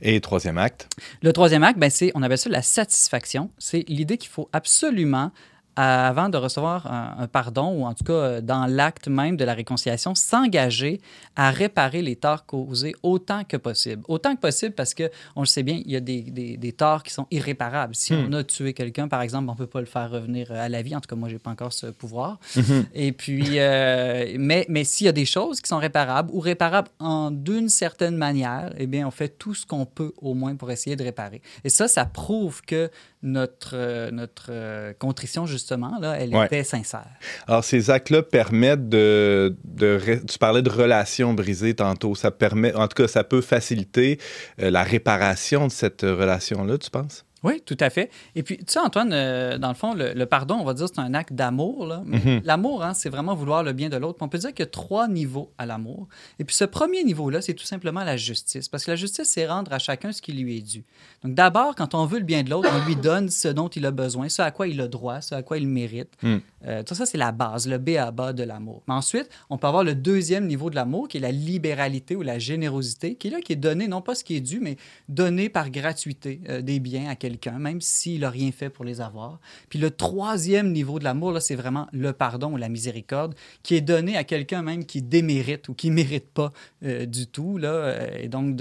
Et troisième acte? Le troisième acte, ben, c'est, on appelle ça la satisfaction. C'est l'idée qu'il faut absolument avant de recevoir un, pardon, ou en tout cas euh, dans l'acte même de la réconciliation, s'engager à réparer les torts causés autant que possible. Autant que possible parce que, on le sait bien, il y a des, des, torts qui sont irréparables. Si hmm. on a tué quelqu'un, par exemple, on ne peut pas le faire revenir à la vie. En tout cas, moi, je n'ai pas encore ce pouvoir. Mhm. Et puis, euh, mais, mais s'il y a des choses qui sont réparables ou réparables en d'une certaine manière, eh bien, on fait tout ce qu'on peut au moins pour essayer de réparer. Et ça, ça prouve que notre, euh, notre euh, contrition, justement, là, elle était sincère. Alors, ces actes-là permettent de, de, Tu parlais de relations brisées tantôt. Ça permet, en tout cas, ça peut faciliter euh, la réparation de cette relation-là, tu penses? Oui, tout à fait. Et puis, tu sais, Antoine, euh, dans le fond, le, pardon, on va dire, c'est un acte d'amour. Mhm. L'amour, hein, c'est vraiment vouloir le bien de l'autre. On peut dire qu'il y a trois niveaux à l'amour. Et puis, ce premier niveau-là, c'est tout simplement la justice. Parce que la justice, c'est rendre à chacun ce qui lui est dû. Donc, d'abord, quand on veut le bien de l'autre, on lui donne ce dont il a besoin, ce à quoi il a droit, ce à quoi il mérite. Mm. Euh, tout ça, c'est la base, le B à bas de l'amour. Mais ensuite, on peut avoir le deuxième niveau de l'amour, qui est la libéralité ou la générosité, qui est là, qui est donné, non pas ce qui est dû, mais donné par gratuité euh, des biens à quelqu'un, même s'il n'a rien fait pour les avoir. Puis le troisième niveau de l'amour, là, c'est vraiment le pardon ou la miséricorde, qui est donné à quelqu'un même qui démérite ou qui ne mérite pas euh, du tout, là, et donc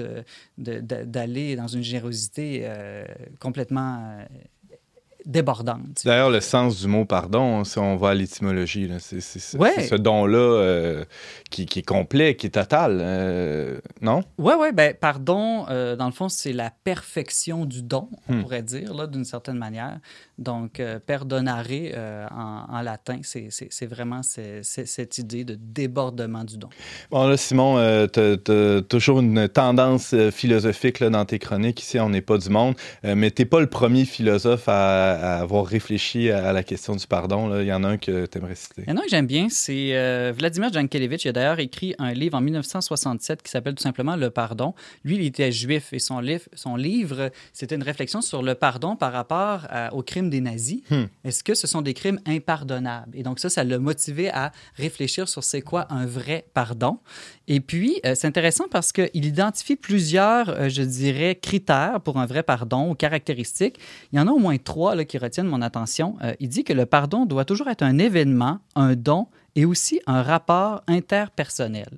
d'aller dans une générosité complètement débordante. D'ailleurs, le sens du mot pardon, si on va à l'étymologie, c'est ce don-là euh, qui, est complet, qui est total, euh, non? Oui, oui. Ben, pardon, euh, dans le fond, c'est la perfection du don, on hmm. pourrait dire, d'une certaine manière. Donc, perdonare en, latin, c'est vraiment cette idée de débordement du don. Bon, là, Simon, tu as, toujours une tendance philosophique là, dans tes chroniques. Ici, on n'est pas du monde, mais tu n'es pas le premier philosophe à à, avoir réfléchi à, la question du pardon. Là. Il y en a un que tu aimerais citer. Il y en a un que j'aime bien, c'est euh, Vladimir Jankelevich. Il a d'ailleurs écrit un livre en 1967 qui s'appelle tout simplement Le pardon. Lui, il était juif et son livre, son livre c'était une réflexion sur le pardon par rapport aux crimes des nazis. Hmm. Est-ce que ce sont des crimes impardonnables? Et donc ça, ça l'a motivé à réfléchir sur c'est quoi un vrai pardon. Et puis, euh, c'est intéressant parce qu'il identifie plusieurs, euh, je dirais, critères pour un vrai pardon ou caractéristiques. Il y en a au moins trois là, qui retiennent mon attention. Euh, il dit que le pardon doit toujours être un événement, un don et aussi un rapport interpersonnel.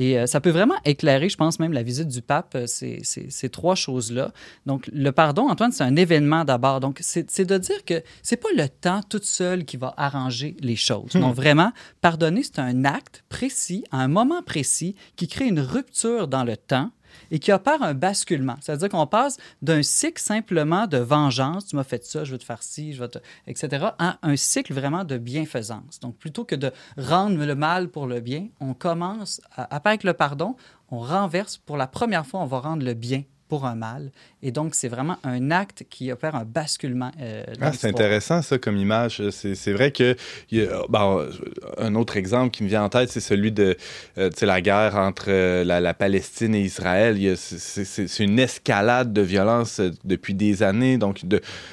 Et euh, ça peut vraiment éclairer, je pense même, la visite du pape, euh, ces, ces, trois choses-là. Donc, le pardon, Antoine, c'est un événement d'abord. Donc, c'est de dire que c'est pas le temps tout seul qui va arranger les choses. Non, hmm. vraiment, pardonner, c'est un acte précis, à un moment précis, qui crée une rupture dans le temps et qui opère un basculement. C'est-à-dire qu'on passe d'un cycle simplement de vengeance, tu m'as fait ça, je veux te faire ci, je veux te... etc., à un cycle vraiment de bienfaisance. Donc, plutôt que de rendre le mal pour le bien, on commence, à, avec le pardon, on renverse, pour la première fois, on va rendre le bien pour un mal. Et donc, c'est vraiment un acte qui opère un basculement. Euh, ah, c'est intéressant, ça, comme image. C'est vrai que. Y a, bon, un autre exemple qui me vient en tête, c'est celui de euh, la guerre entre euh, la, Palestine et Israël. C'est une escalade de violence euh, depuis des années. Donc,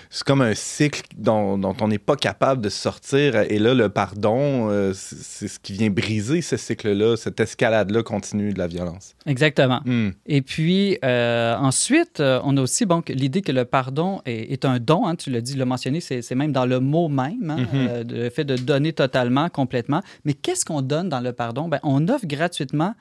c'est comme un cycle dont, dont on n'est pas capable de sortir. Et là, le pardon, c'est ce qui vient briser ce cycle-là, cette escalade-là continue de la violence. Exactement. Hmm. Et puis, ensuite, on a aussi bon, l'idée que le pardon est, un don, hein, tu l'as dit, le mentionné, c'est même dans le mot même, hein, mm-hmm. euh, le fait de donner totalement, complètement. Mais qu'est-ce qu'on donne dans le pardon? Ben, on offre gratuitement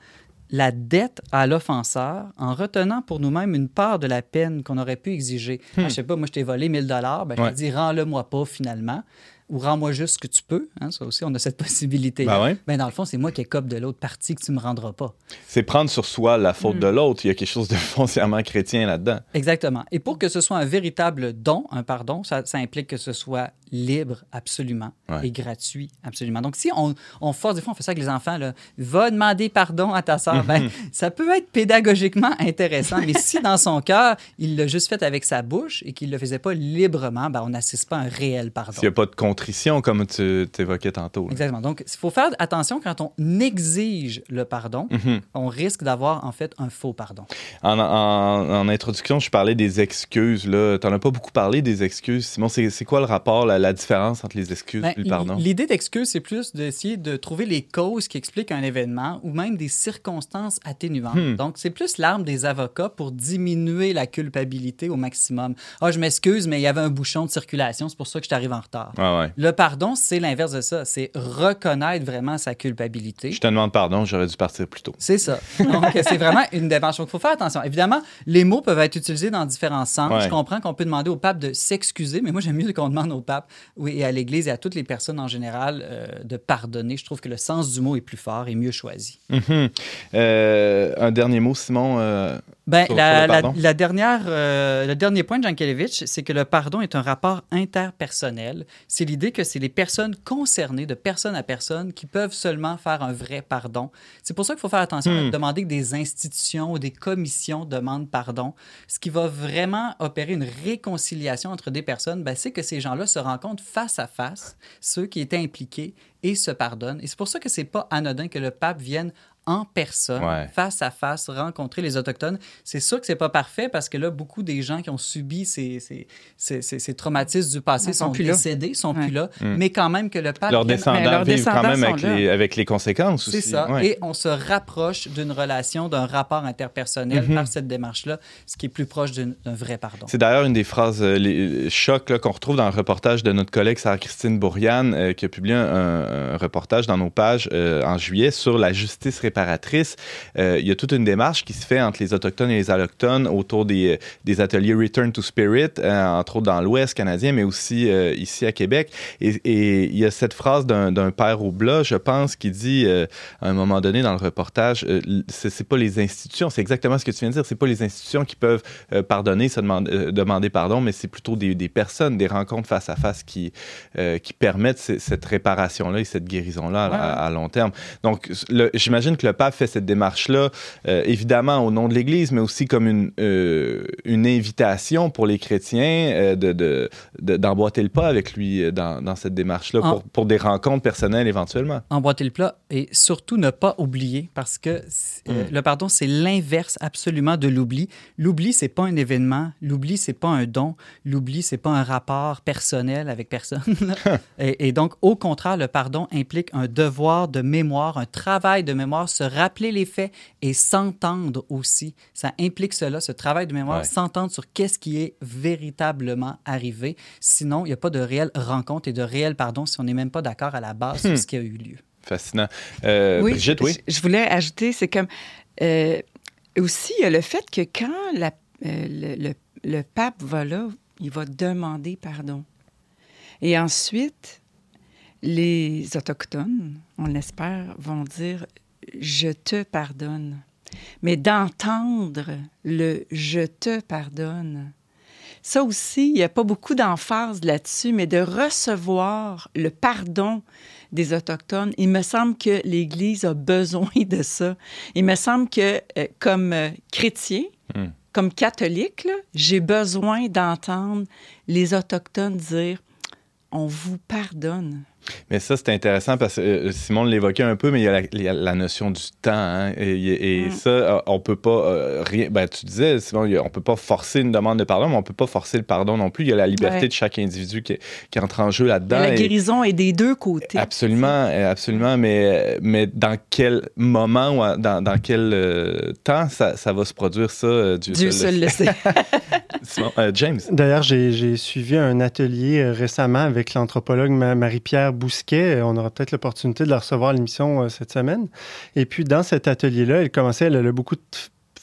la dette à l'offenseur en retenant pour nous-mêmes une part de la peine qu'on aurait pu exiger. Je ah, ne je sais pas, moi, je t'ai volé 1000 dollars, ben, je te dis, rends-le-moi pas finalement ou rends-moi juste ce que tu peux. Hein, ça aussi, on a cette possibilité. Ben ben, dans le fond, c'est moi qui écope de l'autre partie que tu me rendras pas. C'est prendre sur soi la faute de mm. l'autre. Il y a quelque chose de foncièrement chrétien là-dedans. Exactement. Et pour que ce soit un véritable don, un pardon, ça, ça implique que ce soit libre absolument et gratuit absolument. Donc, si on, on, force, des fois, on fait ça avec les enfants, là, va demander pardon à ta soeur, ben, ça peut être pédagogiquement intéressant, mais si dans son cœur, il l'a juste fait avec sa bouche et qu'il ne le faisait pas librement, ben, on n'assiste pas à un réel pardon. S'il n'y a pas de contrition, comme tu évoquais tantôt. Exactement. Donc, il faut faire attention quand on exige le pardon, mhm. on risque d'avoir en fait un faux pardon. En, en, introduction, je parlais des excuses. Tu n'en as pas beaucoup parlé des excuses. Simon, c'est quoi le rapport? Là, la, différence entre les excuses et le ben, pardon? L'idée d'excuse, c'est plus d'essayer de trouver les causes qui expliquent un événement ou même des circonstances atténuantes. Hmm. Donc, c'est plus l'arme des avocats pour diminuer la culpabilité au maximum. Ah, je m'excuse, mais il y avait un bouchon de circulation, c'est pour ça que je t'arrive en retard. Ah le pardon, c'est l'inverse de ça. C'est reconnaître vraiment sa culpabilité. Je te demande pardon, j'aurais dû partir plus tôt. C'est ça. Donc, c'est vraiment une démarche. Donc, il faut faire attention. Évidemment, les mots peuvent être utilisés dans différents sens. Je comprends qu'on peut demander au pape de s'excuser, mais moi, j'aime mieux qu'on demande au pape oui, et à l'Église et à toutes les personnes en général euh, de pardonner. Je trouve que le sens du mot est plus fort et mieux choisi. Mhm. Euh, un dernier mot, Simon. Euh, ben, la, dernière, le dernier point de Jean Kelevich, c'est que le pardon est un rapport interpersonnel. C'est l'idée que c'est les personnes concernées, de personne à personne, qui peuvent seulement faire un vrai pardon. C'est pour ça qu'il faut faire attention à hmm. demander que des institutions ou des commissions demandent pardon. Ce qui va vraiment opérer une réconciliation entre des personnes, ben, c'est que ces gens-là se rencontrent face à face, ceux qui étaient impliqués, et se pardonnent. Et c'est pour ça que c'est pas anodin que le pape vienne en personne, face à face, rencontrer les Autochtones. C'est sûr que c'est pas parfait parce que là, beaucoup des gens qui ont subi ces, ces, ces, traumatismes du passé sont, sont décédés, sont plus là, mm. mais quand même que le pape... Leurs descendants vivent quand même avec les, avec les, conséquences aussi. C'est ça. Et on se rapproche d'une relation, d'un rapport interpersonnel mm-hmm. par cette démarche-là, ce qui est plus proche d'un vrai pardon. C'est d'ailleurs une des phrases euh, les chocs qu'on retrouve dans le reportage de notre collègue Sarah-Christine Bourriane, euh, qui a publié un, reportage dans nos pages euh, en juillet sur la justice euh, il y a toute une démarche qui se fait entre les Autochtones et les Allochtones autour des, euh, des ateliers Return to Spirit, euh, entre autres dans l'Ouest canadien, mais aussi ici à Québec. Et, il y a cette phrase d'un père au blas, je pense, qui dit à un moment donné dans le reportage, c'est pas les institutions, c'est exactement ce que tu viens de dire, c'est pas les institutions qui peuvent pardonner, se demander, demander pardon, mais c'est plutôt des, des, personnes, des rencontres face à face qui, qui permettent cette réparation-là et cette guérison-là à, à, long terme. Donc, j'imagine que le pape fait cette démarche-là, euh, évidemment au nom de l'Église, mais aussi comme une, euh, une invitation pour les chrétiens euh, de, d'emboîter le pas avec lui dans, dans cette démarche-là pour, pour, des rencontres personnelles éventuellement. Emboîter le plat et surtout ne pas oublier parce que mm. le pardon, c'est l'inverse absolument de l'oubli. L'oubli, c'est pas un événement. L'oubli, c'est pas un don. L'oubli, c'est pas un rapport personnel avec personne. et, et donc, au contraire, le pardon implique un devoir de mémoire, un travail de mémoire, se rappeler les faits et s'entendre aussi. Ça implique cela, ce travail de mémoire, s'entendre sur qu'est-ce qui est véritablement arrivé. Sinon, il n'y a pas de réelle rencontre et de réel pardon si on n'est même pas d'accord à la base sur hmm. ce qui a eu lieu. Fascinant. Euh, oui, Brigitte, oui? Je, voulais ajouter, c'est comme euh, aussi le fait que quand la, euh, le, le pape va là, il va demander pardon. Et ensuite, les Autochtones, on l'espère, vont dire je te pardonne. Mais d'entendre le je te pardonne, ça aussi, il n'y a pas beaucoup d'emphase là-dessus, mais de recevoir le pardon des Autochtones, il me semble que l'Église a besoin de ça. Il me semble que euh, comme euh, chrétien, hmm. comme catholique, j'ai besoin d'entendre les Autochtones dire, on vous pardonne. Mais ça, c'est intéressant parce que euh, Simon l'évoquait un peu, mais il y a la, notion du temps. Hein, et, mm. ça, euh, on peut pas euh, rien. Ben, tu disais, Simon, on peut pas forcer une demande de pardon, mais on peut pas forcer le pardon non plus. Il y a la liberté de chaque individu qui, qui, entre en jeu là-dedans. La guérison est des deux côtés. Absolument, absolument. Mais, mais dans quel moment ou dans, dans quel temps ça, ça, va se produire, ça? Dieu, Dieu seul le sait. Simon, James. D'ailleurs, j'ai suivi un atelier récemment avec l'anthropologue Marie-Pierre Bousquet. On aura peut-être l'opportunité de la recevoir à l'émission euh, cette semaine. Et puis, dans cet atelier-là, elle commençait, elle a beaucoup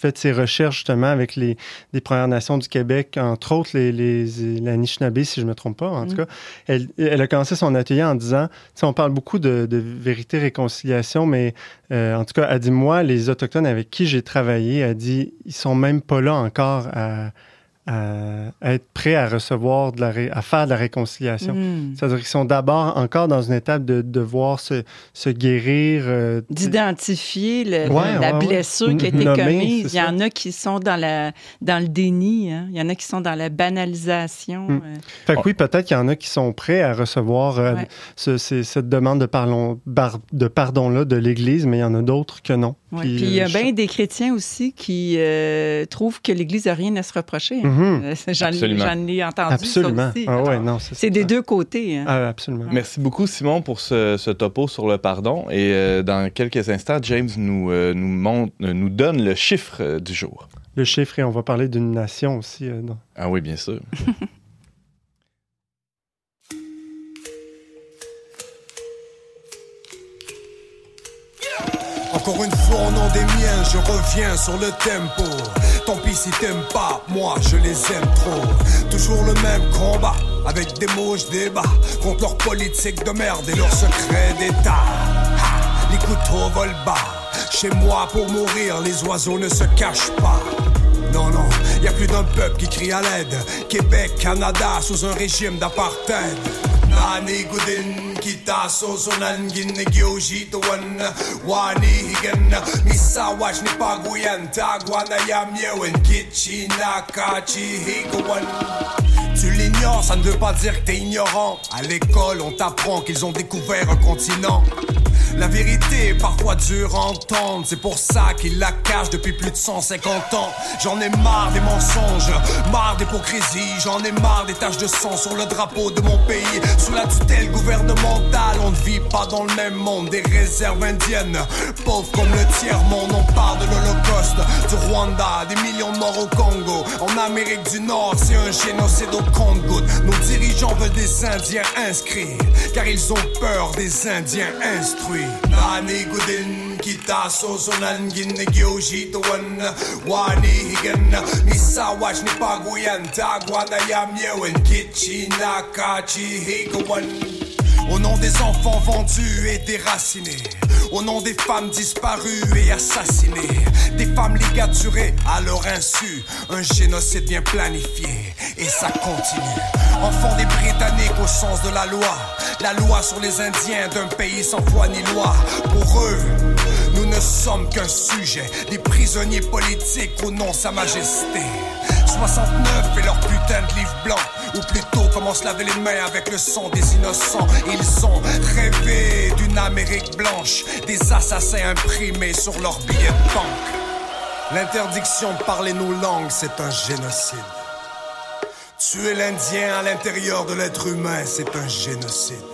fait ses recherches justement avec les, Premières Nations du Québec, entre autres les, les, la Anishinaabe, si je ne me trompe pas. En tout mm. cas, elle, elle, a commencé son atelier en disant, on parle beaucoup de, vérité, réconciliation, mais euh, en tout cas, elle dit, moi, les Autochtones avec qui j'ai travaillé, elle dit, ils sont même pas là encore à à, être prêts à recevoir, de la à faire de la réconciliation. Hmm. C'est-à-dire qu'ils sont d'abord encore dans une étape de devoir se, se guérir. Euh, D'identifier la blessure qui a été commise. Il y en a qui sont dans, la, dans le déni. Hein. Il y en a qui sont dans la banalisation. Euh. Fait que oui, peut-être qu'il y en a qui sont prêts à recevoir euh, cette demande de, pardon, de pardon-là de l'Église, mais il y en a d'autres que non. Puis, il y a bien des chrétiens aussi qui trouvent que l'Église n'a rien à se reprocher. Hein. Euh, j'en ai entendu absolument. ça aussi. Ah c'est des deux côtés. Hein. Ah, absolument. Merci beaucoup, Simon, pour ce, topo sur le pardon. Et euh, dans quelques instants, James nous, euh, nous, montre, nous donne le chiffre du jour. Le chiffre, et on va parler d'une nation aussi. Ah oui, bien sûr. Encore une fois au nom des miens, je reviens sur le tempo. Tant pis si t'aimes pas, moi je les aime trop. Toujours le même combat, avec des mots je débat contre leur politique de merde et leurs secrets d'État. Les couteaux volent bas. Chez moi pour mourir, les oiseaux ne se cachent pas. Non, non, y a plus d'un peuple qui crie à l'aide. Québec, Canada, sous un régime d'apartheid. Nani gudin Tu l'ignores, ça ne veut pas dire que t'es ignorant. À l'école, on t'apprend qu'ils ont découvert un continent. La vérité est parfois dure à entendre, c'est pour ça qu'il la cache depuis plus de 150 ans. J'en ai marre des mensonges, marre d'hypocrisie, j'en ai marre des taches de sang sur le drapeau de mon pays. Sous la tutelle on ne vit pas dans le même monde. Des réserves indiennes, pauvres comme le tiers-monde, on parle de l'Holocauste, du Rwanda, des millions de morts au Congo. En Amérique du Nord, c'est un génocide au Congo. Nos dirigeants veulent des Indiens inscrits, car ils ont peur des Indiens instruits. Nani kita wani higan au nom des enfants vendus et déracinés, au nom des femmes disparues et assassinées, des femmes ligaturées à leur insu, un génocide bien planifié. Et ça continue. Enfants des Britanniques au sens de la loi, la loi sur les Indiens d'un pays sans foi ni loi. Pour eux, nous ne sommes qu'un sujet, des prisonniers politiques au nom Sa Majesté. 69 et leur putain de livre blanc ou plutôt comment se laver les mains avec le sang des innocents. Ils ont rêvé d'une Amérique blanche, des assassins imprimés sur leurs billets de banque. L'interdiction de parler nos langues, c'est un génocide. Tuer l'Indien à l'intérieur de l'être humain, c'est un génocide.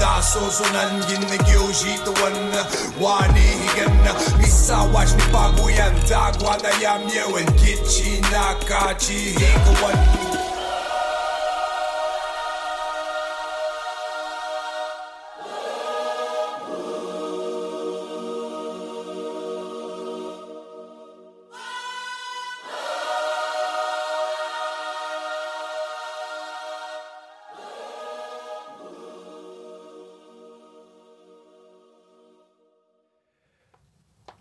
da so so daso sunan ginna gyoshi to wanna wani higanna misa wajni pagu yan dagwa da yam yewen kichi nakachi higa wanna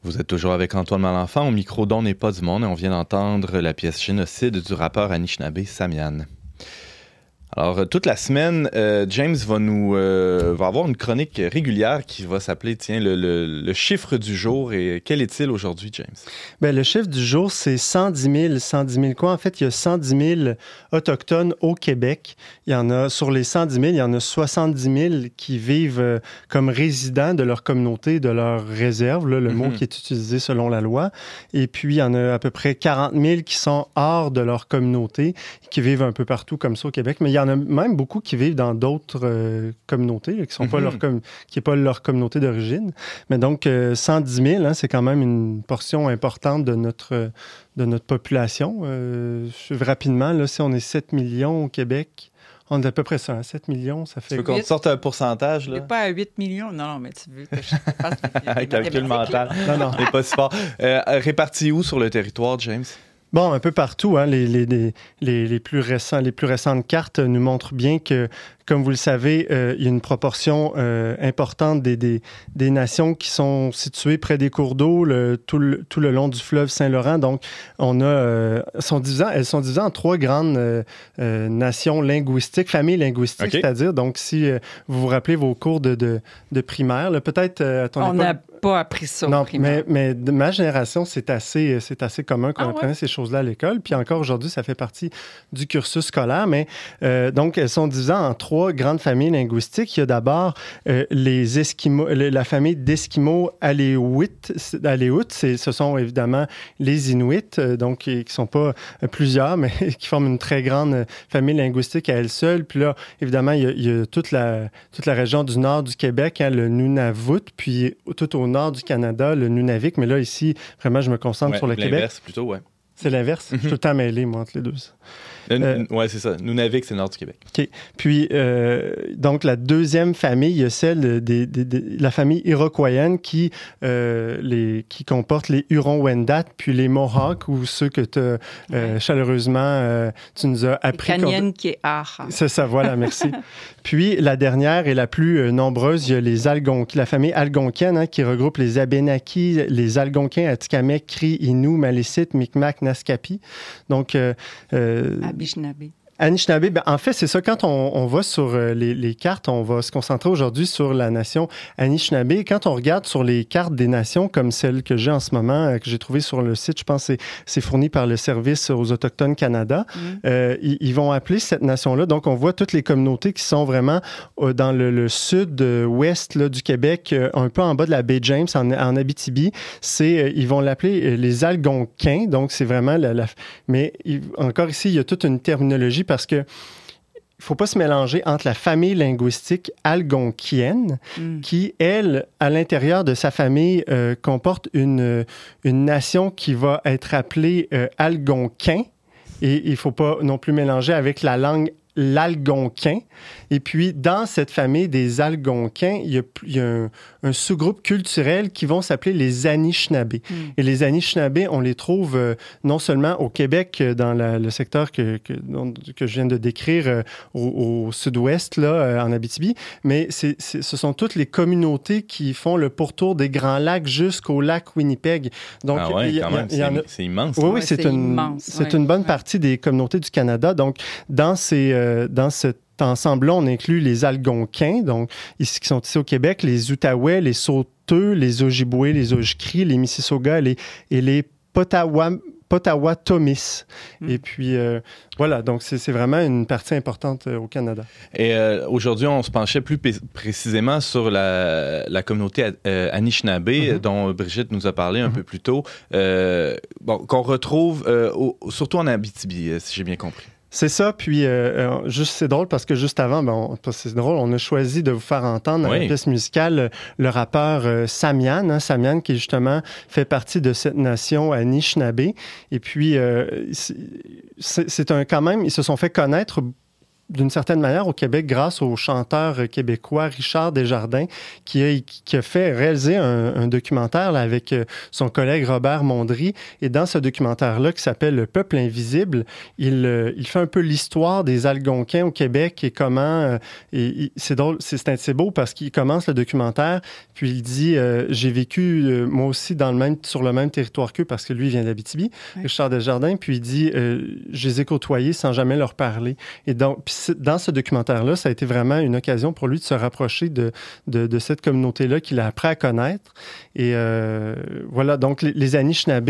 Vous êtes toujours avec Antoine Malenfant. Au micro d'On n'est pas du monde et on vient d'entendre la pièce Génocide du rappeur Anishinaabe Samian. Alors, euh, toute la semaine, euh, James va nous euh, va avoir une chronique régulière qui va s'appeler, tiens, le, le, chiffre du jour. Et quel est-il aujourd'hui, James? Bien, le chiffre du jour, c'est 110 000. 110 000 quoi? En fait, il y a 110 000 autochtones au Québec. Il y en a, sur les 110 000, il y en a 70 000 qui vivent comme résidents de leur communauté, de leur réserve, là, le mot mhm. qui est utilisé selon la loi. Et puis, il y en a à peu près 40 000 qui sont hors de leur communauté, qui vivent un peu partout comme ça au Québec. Mais il y en a même beaucoup qui vivent dans d'autres euh, communautés, qui sont pas leur mhm. qui n'est pas leur communauté d'origine. Mais donc, 110 euh, 000, hein, c'est quand même une portion importante de notre, de notre population. Euh, rapidement, là, si on est 7 millions au Québec, on est à peu près ça, 7 hein, millions, ça fait... Tu veux qu'on sorte un pourcentage, là? pas à 8 millions, non, mais tu veux que je fasse... un calcul mental. Non, non. n'est pas si fort. réparti où sur le territoire, James? Bon, un peu partout. Hein, les, les, les, les, plus récents, les plus récentes cartes nous montrent bien que comme vous le savez, euh, il y a une proportion euh, importante des, des, des, nations qui sont situées près des cours d'eau le, tout, le, tout, le, long du fleuve Saint-Laurent. Donc, on a, euh, sont divisées, elles sont divisées en trois grandes nations linguistiques, familles linguistiques, c'est-à-dire, donc, si vous vous rappelez vos cours de, de, de primaire, peut-être à ton On n'a pas appris ça non, mais, mais, de ma génération, c'est assez, c'est assez commun qu'on ah apprenait ces choses-là à l'école. Puis encore aujourd'hui, ça fait partie du cursus scolaire. Mais donc, elles sont divisées en trois grandes familles linguistiques. Il y a d'abord euh, les Esquimaux, la famille d'Esquimaux. Aléoutes, ce sont évidemment les Inuits, euh, donc qui ne sont pas euh, plusieurs, mais qui forment une très grande famille linguistique à elles seules. Puis là, évidemment, il y a, toute, la, toute la région du nord du Québec, hein, le Nunavut, puis tout au nord du Canada, le Nunavik. Mais là, ici, vraiment, je me concentre sur le Québec. L'inverse plutôt, ouais. C'est l'inverse. Je suis tout le temps mêlé, moi, entre les deux. Euh, oui, c'est ça. Nunavik, c'est le nord du Québec. OK. Puis, euh, donc, la deuxième famille, il y a celle de, la famille iroquoienne qui, euh, les, qui comporte les Hurons-Wendat, puis les Mohawks, ou ceux que tu chaleureusement, tu nous as appris. Les qui est C'est ça, voilà, merci. puis, la dernière et la plus nombreuse, il y a les Algonquins, la famille algonquienne hein, qui regroupe les Abénakis, les Algonquins, Atikamekw, Cri, Innu, Malécite, Micmac, Naskapi. Donc, Anishinaabe. Anishinaabe, ben, en fait, c'est ça. Quand on, on va sur euh, les, les, cartes, on va se concentrer aujourd'hui sur la nation Anishinaabe. Quand on regarde sur les cartes des nations, comme celle que j'ai en ce moment, euh, que j'ai trouvée sur le site, je pense que c'est fourni par le Service aux Autochtones Canada, mm. euh, ils, vont appeler cette nation-là. Donc, on voit toutes les communautés qui sont vraiment dans le, sud-ouest du Québec, un peu en bas de la baie James, en, en Abitibi. C'est, ils vont l'appeler les Algonquins. Donc, c'est vraiment la, la... Mais encore ici, il y a toute une terminologie parce que il faut pas se mélanger entre la famille linguistique algonquienne, mm. qui, elle, à l'intérieur de sa famille, euh, comporte une, une nation qui va être appelée euh, algonquin. Et il ne faut pas non plus mélanger avec la langue l'algonquin. Et puis, dans cette famille des algonquins, il y a, un, sous-groupe culturel qui vont s'appeler les Anishinaabe. Hmm. Et les Anishinaabe, on les trouve euh, non seulement au Québec, euh, dans le secteur que, que, que, je viens de décrire euh, au, sud-ouest, là, en Abitibi, mais ce sont toutes les communautés qui font le pourtour des Grands Lacs jusqu'au lac Winnipeg. Donc, ah ouais, quand même, c'est, immense. Oui, oui, c'est, une, bonne partie des communautés du Canada. Donc, dans ces euh, dans cet ensemble-là, on inclut les Algonquins, donc ici, qui sont ici au Québec, les Outaouais, les Sauteux, les Ojibwés, les Ojikri, les Mississauga et les, Potawatomis. Hmm. Et puis, euh, voilà, donc c'est vraiment une partie importante euh, au Canada. Et aujourd'hui, on se penchait plus précisément sur la, communauté Anishinaabe, mm-hmm. dont Brigitte nous a parlé un mm-hmm. peu plus tôt, bon, qu'on retrouve surtout en Abitibi, si j'ai bien compris. C'est ça, puis juste c'est drôle parce que juste avant, ben, c'est drôle, on a choisi de vous faire entendre dans la pièce musicale le rappeur Samian, hein, Samian qui justement fait partie de cette nation Anishinaabe. Et puis, c'est un quand même, ils se sont fait connaître d'une certaine manière au Québec grâce au chanteur québécois Richard Desjardins qui a, qui a fait réaliser un, documentaire avec euh, son collègue Robert Mondry. Et dans ce documentaire-là qui s'appelle Le peuple invisible, il, euh, il fait un peu l'histoire des Algonquins au Québec et comment... Euh, et, c'est drôle, c'est beau parce qu'il commence le documentaire, puis il dit J'ai vécu moi aussi dans le même, sur le même territoire qu'eux parce que lui vient d'Abitibi, Richard Desjardins, puis il dit Je les ai côtoyés sans jamais leur parler. Et donc, dans ce documentaire-là, ça a été vraiment une occasion pour lui de se rapprocher de, de, cette communauté-là qu'il a appris à connaître. Et euh, voilà, donc les, les Anishinaabe,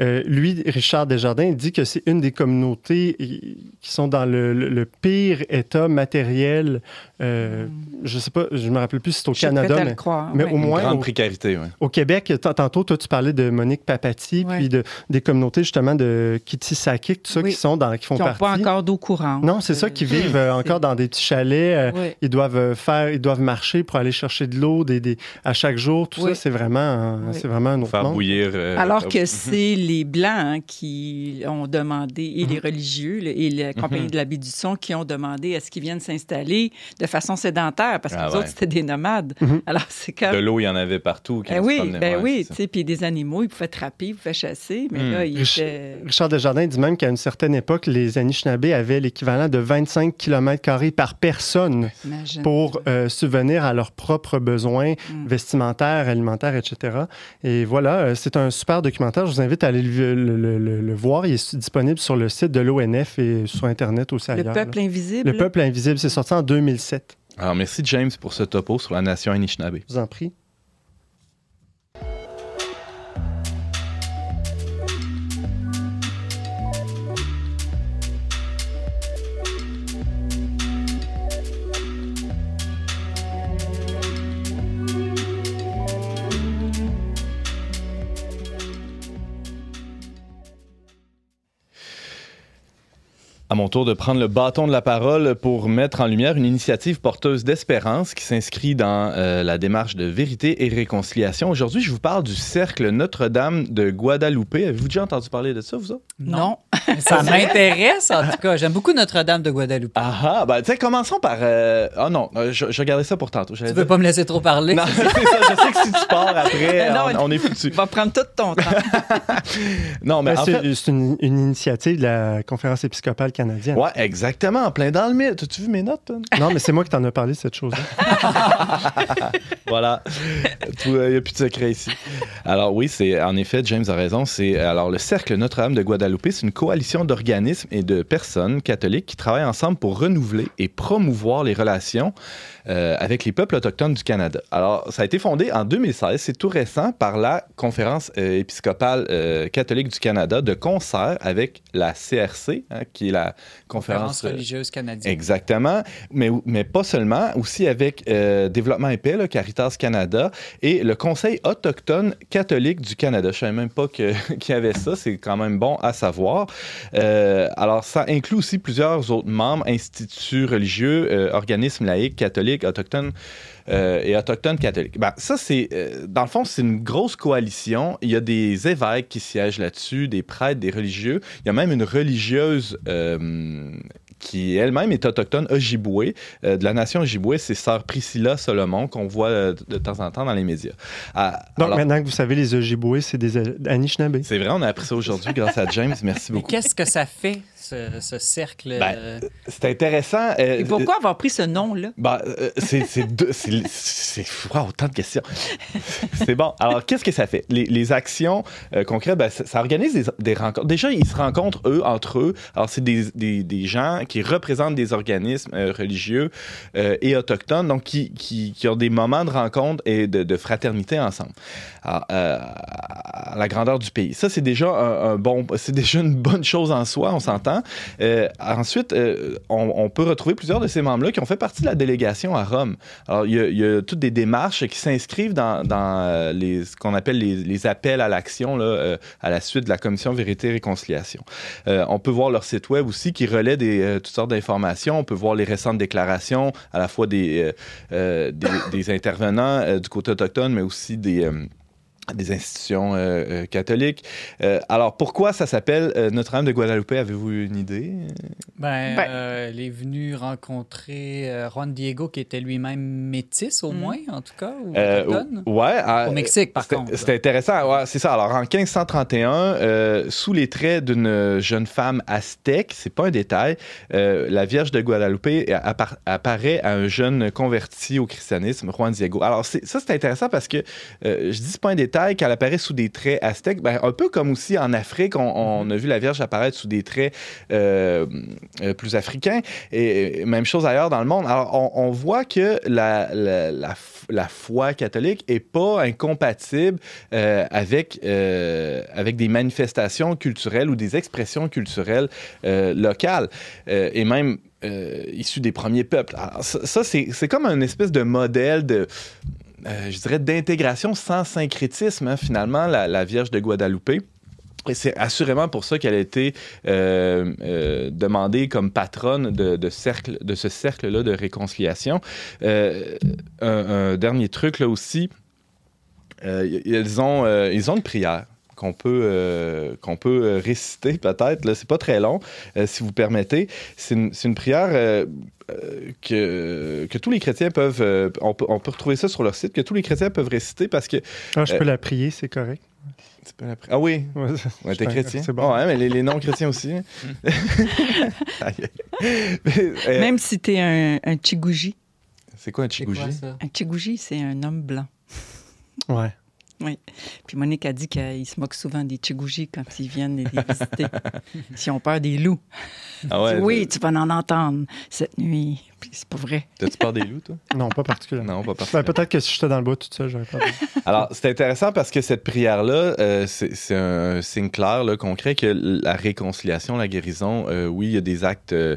euh, lui, Richard Desjardins, il dit que c'est une des communautés qui sont dans le, pire état matériel. Euh, hmm. Je ne sais pas, je me rappelle plus si c'est au Canada, mais, mais au moins. grande précarité, oui. Au Québec, tantôt, toi, tu parlais de Monique Papati, puis de, des communautés justement de Kitisakik, tout ça, qui sont dans, qui font qui partie. pas encore d'eau courante. Non, c'est ça, qui vivent encore dans des petits chalets. Euh, ils doivent euh, faire, ils doivent marcher pour aller chercher de l'eau des, des, à chaque jour. Tout ça, c'est vraiment, c'est vraiment un autre faire bouillir. Euh, Alors que c'est les Blancs hein, qui ont demandé, et les mhm. religieux, et la compagnie mhm. de la baie du Son qui ont demandé à ce qu'ils viennent s'installer de façon sédentaire, parce que ah les autres, c'était des nomades. Mhm. Alors, c'est comme... De l'eau, il y en avait partout. Ben oui, ben oui, tu sais, puis des animaux, ils pouvaient attraper, ils pouvaient chasser, mais hmm. là, ils étaient... Richard Desjardins dit même qu'à une certaine époque, les Anishinaabe avaient l'équivalent de 25 km par personne pour euh, subvenir à leurs propres besoins mm. vestimentaires, alimentaires, etc. Et voilà, euh, c'est un super documentaire. Je vous invite à aller le, voir. Il est disponible sur le site de l'ONF et sur Internet aussi ailleurs. Le Peuple Invisible. Le Peuple Invisible, c'est sorti en 2007. Alors, merci James pour ce topo sur la nation Anishinaabe. Je vous en prie. Mon tour de prendre le bâton de la parole pour mettre en lumière une initiative porteuse d'espérance qui s'inscrit dans euh, la démarche de vérité et réconciliation. Aujourd'hui, je vous parle du Cercle Notre-Dame de Guadalupe. Avez-vous déjà entendu parler de ça, vous autres? Non. ça m'intéresse, en tout cas. J'aime beaucoup Notre-Dame de Guadalupe. Ah ah, ben, tu sais, commençons par... Euh, oh non, euh, je, je, regardais ça pour tantôt. Tu veux pas me laisser trop parler? Non, c'est ça. Je sais que si tu pars après, on, est foutu. Va prendre tout ton temps. non, mais ben, en fait... C'est une, une, initiative de la conférence épiscopale canadienne. Ouais, exactement. Plein dans le mythe. As-tu vu mes notes? Non, mais c'est moi qui t'en ai parlé cette chose-là. voilà. Il n'y a plus de secret ici. Alors oui, c'est en effet, James a raison. C'est alors le Cercle Notre-Dame de Guadalupe, c'est une coalition d'organismes et de personnes catholiques qui travaillent ensemble pour renouveler et promouvoir les relations euh, avec les peuples autochtones du Canada. Alors, ça a été fondé en 2016, c'est tout récent, par la Conférence euh, épiscopale euh, catholique du Canada, de concert avec la CRC, hein, qui est la Conférence, religieuse canadienne. Exactement, mais, mais pas seulement, aussi avec Développement et paix, Caritas Canada, et le Conseil autochtone catholique du Canada. Je ne savais même pas qu'il y avait ça, c'est quand même bon à savoir. alors, ça inclut aussi plusieurs autres membres, instituts religieux, organismes laïcs, catholiques, autochtones euh, et autochtones catholiques. Ben, ça, c'est, euh, dans le fond, c'est une grosse coalition. Il y a des évêques qui siègent là-dessus, des prêtres, des religieux. Il y a même une religieuse euh, qui elle-même est autochtone Ojibwe, de la nation Ojibwe. C'est sœur Priscilla Solomon qu'on voit de temps en temps dans les médias. Ah, Donc maintenant que vous savez, les Ojibwe, c'est des Anishinaabe. C'est vrai, on a appris ça aujourd'hui grâce à James. Merci beaucoup. Qu'est-ce que ça fait? Ce, cercle. Ben, euh, c'est intéressant. Euh, Et pourquoi avoir pris ce nom-là? Ben, euh, c'est c'est autant de questions. c'est bon. Alors, qu'est-ce que ça fait? Les, actions concrètes, ben, ça, organise des, rencontres. Déjà, ils se rencontrent, eux, entre eux. Alors, c'est des, des, des, gens qui représentent des organismes religieux et autochtones, donc qui, qui, qui, ont des moments de rencontre et de, de fraternité ensemble. À, à, la grandeur du pays. Ça, c'est déjà un, bon, déjà une bonne chose en soi, on s'entend. ensuite, on, on, peut retrouver plusieurs de ces membres-là qui ont fait partie de la délégation à Rome. Alors, il y a, toutes des démarches qui s'inscrivent dans, ce qu'on appelle les, appels à l'action à la suite de la commission Vérité et Réconciliation. Euh, on peut voir leur site web aussi qui relaie des, euh, toutes sortes d'informations. On peut voir les récentes déclarations à la fois des, euh, des, des, intervenants du côté autochtone, mais aussi des des institutions euh, euh, catholiques. Euh, alors, pourquoi ça s'appelle Notre-Dame de Guadalupe? Avez-vous une idée? Ben, ben. elle est venue rencontrer Juan Diego, qui était lui-même métis, au hmm. moins, en tout cas, ou ouais. au Mexique, par contre. C'était intéressant. Ouais, c'est ça. Alors, en 1531, sous les traits d'une jeune femme aztèque, c'est pas un détail, la Vierge de Guadalupe apparaît à un jeune converti au christianisme, Juan Diego. Alors, ça, c'est intéressant parce que je dis c'est pas un détail, qu'elle apparaît sous des traits aztèques, ben, un peu comme aussi en Afrique, on, a vu la Vierge apparaître sous des traits euh, euh, plus africains, et, même chose ailleurs dans le monde. Alors, on, voit que la, la, foi catholique est pas incompatible euh, avec, avec des manifestations culturelles ou des expressions culturelles locales, et même issues des premiers peuples. Alors, ça, ça c'est comme un espèce de modèle de euh, je dirais, d'intégration sans syncrétisme, hein, finalement, la, Vierge de Guadalupe. Et c'est assurément pour ça qu'elle a été euh, euh, demandée comme patronne de, cercle, de ce cercle-là de réconciliation. Un, dernier truc là aussi, ils, ont, ils ont une prière qu'on peut, qu'on peut réciter peut-être. C'est pas très long, si vous permettez. C'est une, une, prière euh, que, que, tous les chrétiens peuvent. Euh, on, peut, on, peut, retrouver ça sur leur site, que tous les chrétiens peuvent réciter parce que. Ah, je peux euh, la prier, c'est correct. Ah oui, ouais, t'es chrétien. C'est bon. Oh, mais les, les non-chrétiens aussi. Hein. Même si t'es un, un chigouji. C'est quoi un chigouji? Un chigouji, c'est un homme blanc. Ouais. Oui. Puis Monique a dit qu'il se moque souvent des Tchigouji quand ils viennent les visiter. S'ils ont peur des loups. Ah ouais, oui, tu vas en entendre cette nuit c'est pas vrai. T'as-tu peur des loups, toi? Non, pas particulièrement. Non, pas particulièrement. Ben, peut-être que si j'étais dans le bois tout seul, j'aurais pas Alors, c'est intéressant parce que cette prière-là, euh, c'est un signe clair, là, concret, que la réconciliation, la guérison, euh, oui, il y a des actes euh,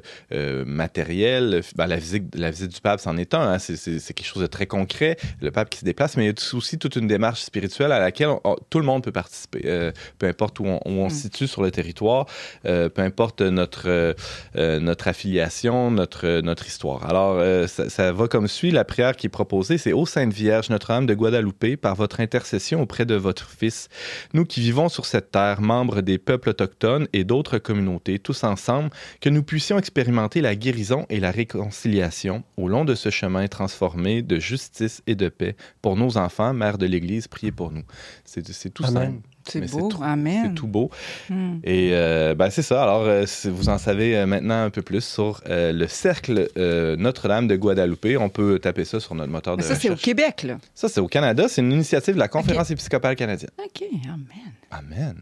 matériels. Ben, la, visite, la visite du pape, c'en est un. Hein. c'est quelque chose de très concret, le pape qui se déplace, mais il y a aussi toute une démarche spirituelle à laquelle tout le monde peut participer, peu importe où on, mm. se situe sur le territoire, peu importe notre, notre affiliation, notre, notre histoire. Alors, euh, ça, va comme suit. La prière qui est proposée, c'est Ô Sainte Vierge, Notre-Dame de Guadalupe, par votre intercession auprès de votre Fils, nous qui vivons sur cette terre, membres des peuples autochtones et d'autres communautés, tous ensemble, que nous puissions expérimenter la guérison et la réconciliation au long de ce chemin transformé de justice et de paix pour nos enfants, mères de l'Église, priez pour nous. C'est tout simple. C'est beau, amen. C'est tout beau. Hmm. Et euh, ben, c'est ça. Alors, euh, vous en savez euh, maintenant un peu plus sur le cercle Notre-Dame de Guadalupe. On peut taper ça sur notre moteur de ça, recherche. Ça, c'est au Québec, là. Ça, c'est au Canada. C'est une initiative de la Conférence épiscopale canadienne. OK, amen. Amen.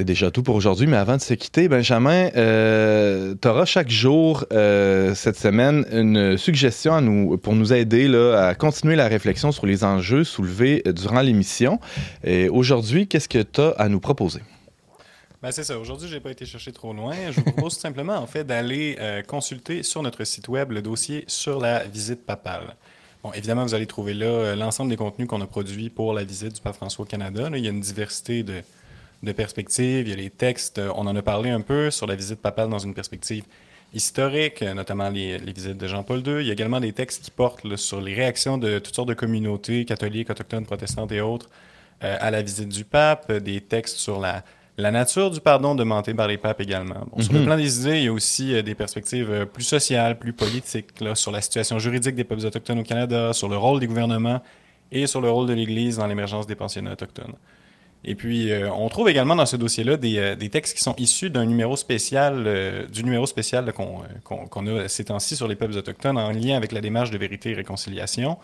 C'est déjà tout pour aujourd'hui, mais avant de se quitter, Benjamin, euh, tu auras chaque jour euh, cette semaine une suggestion pour nous aider à continuer la réflexion sur les enjeux soulevés durant l'émission. Et aujourd'hui, qu'est-ce que tu as à nous proposer? Ben c'est ça. Aujourd'hui, je n'ai pas été chercher trop loin. Je vous propose tout simplement en fait d'aller euh, consulter sur notre site web le dossier sur la visite papale. Bon, évidemment, vous allez trouver là euh, l'ensemble des contenus qu'on a produits pour la visite du pape François au Canada. il y a une diversité de, de perspectives. Il y a les textes, euh, on en a parlé un peu sur la visite papale dans une perspective historique, euh, notamment les, visites de Jean-Paul II. Il y a également des textes qui portent sur les réactions de toutes sortes de communautés, catholiques, autochtones, protestantes et autres, euh, à la visite du pape, des textes sur la, La nature du pardon demandé par les papes également. Sur le mhm. plan des idées, il y a aussi euh, des perspectives euh, plus sociales, plus politiques, là, sur la situation juridique des peuples autochtones au Canada, sur le rôle des gouvernements et sur le rôle de l'Église dans l'émergence des pensionnats autochtones. Et puis, euh, on trouve également dans ce dossier-là des, des, textes qui sont issus d'un numéro spécial, du numéro spécial qu'on a ces temps-ci sur les peuples autochtones en lien avec la démarche de vérité et réconciliation.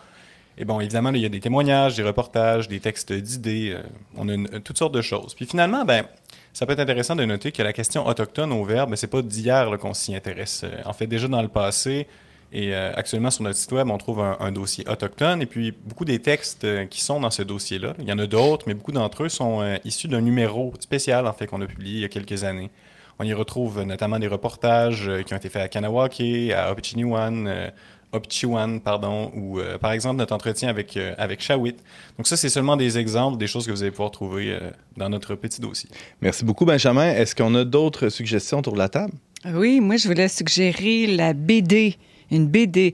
Et bon, évidemment, il y a des témoignages, des reportages, des textes d'idées, on a toutes sortes de choses. Puis finalement, ben, ça peut être intéressant de noter que la question autochtone au verbe, c'est pas d'hier qu'on s'y intéresse. Euh, en fait, déjà dans le passé, et euh, actuellement sur notre site web, on trouve un, dossier autochtone et puis beaucoup des textes euh, qui sont dans ce dossier-là. Il y en a d'autres, mais beaucoup d'entre eux sont issus d'un numéro spécial en fait qu'on a publié il y a quelques années. On y retrouve notamment des reportages qui ont été faits à Kanawake, à Opchiniwan, Opchiwan, pardon, ou euh, par exemple notre entretien avec, euh, avec Shawit. Donc ça, c'est seulement des exemples, des choses que vous allez pouvoir trouver euh, dans notre petit dossier. Merci beaucoup, Benjamin. Est-ce qu'on a d'autres suggestions autour de la table? Oui, moi, je voulais suggérer la BD, une BD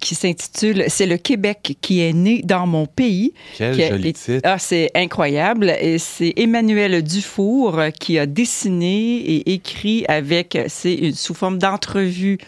qui s'intitule C'est le Québec qui est né dans mon pays. Quel joli titre. Ah, c'est incroyable. Et c'est Emmanuel Dufour qui a dessiné et écrit avec, c'est sous forme d'entrevue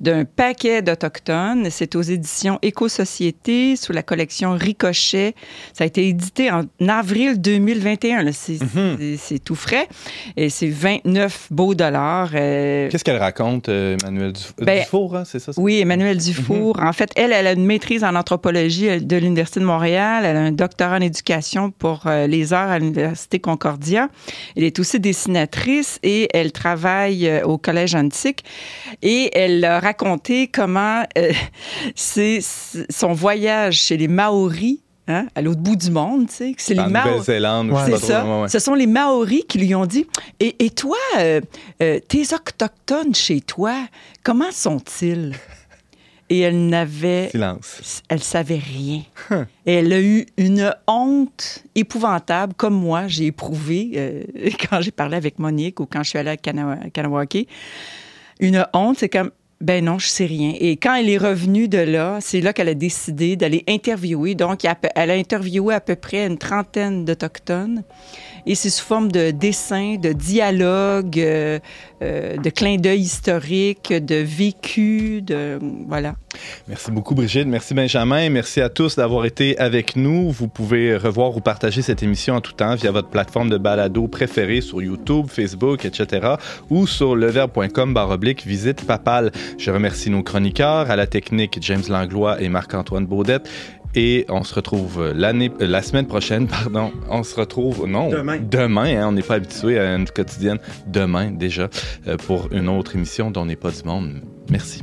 d'un paquet d'Autochtones. C'est aux éditions Éco-Société sous la collection Ricochet. Ça a été édité en avril 2021. Mhm. C'est tout frais. Et c'est 29 beaux dollars. Euh, Qu'est-ce qu'elle raconte, euh, Emmanuel ben, Dufour? Hein, c'est ça, Oui, Emmanuel Dufour. En fait, elle, elle a une maîtrise en anthropologie euh, de l'Université de Montréal. Elle a un doctorat en éducation pour euh, les arts à l'Université Concordia. Elle est aussi dessinatrice et elle travaille euh, au Collège antique. Et elle a raconté comment c'est son voyage chez les Maoris Hein, à l'autre bout du monde, tu sais. C'est les Nouvelle-Zélande. C'est ça. Ce sont les Maoris qui lui ont dit Et, et toi, tes autochtones chez toi, comment sont-ils et elle n'avait. Silence. Elle savait rien. et elle a eu une honte épouvantable, comme moi, j'ai éprouvé euh, quand j'ai parlé avec Monique ou quand je suis allée à Kanawake. Une honte, c'est comme. Ben non, je sais rien. Et quand elle est revenue de là, c'est là qu'elle a décidé d'aller interviewer. Donc, elle a interviewé à peu près une trentaine d'Autochtones et c'est sous forme de dessins, de dialogues, euh, euh, de clins d'œil historiques, de vécu, de voilà. Merci beaucoup Brigitte, merci Benjamin, merci à tous d'avoir été avec nous. Vous pouvez revoir ou partager cette émission en tout temps via votre plateforme de balado préférée sur YouTube, Facebook, etc. ou sur leverbe.com baroblique visite papale. Je remercie nos chroniqueurs, à la technique James Langlois et Marc-Antoine Baudette. Et on se retrouve l'année, euh, la semaine prochaine, pardon. On se retrouve, non, demain. Demain, hein, on n'est pas habitué à une quotidienne. Demain, déjà, euh, pour une autre émission dont n'est pas du monde. Merci.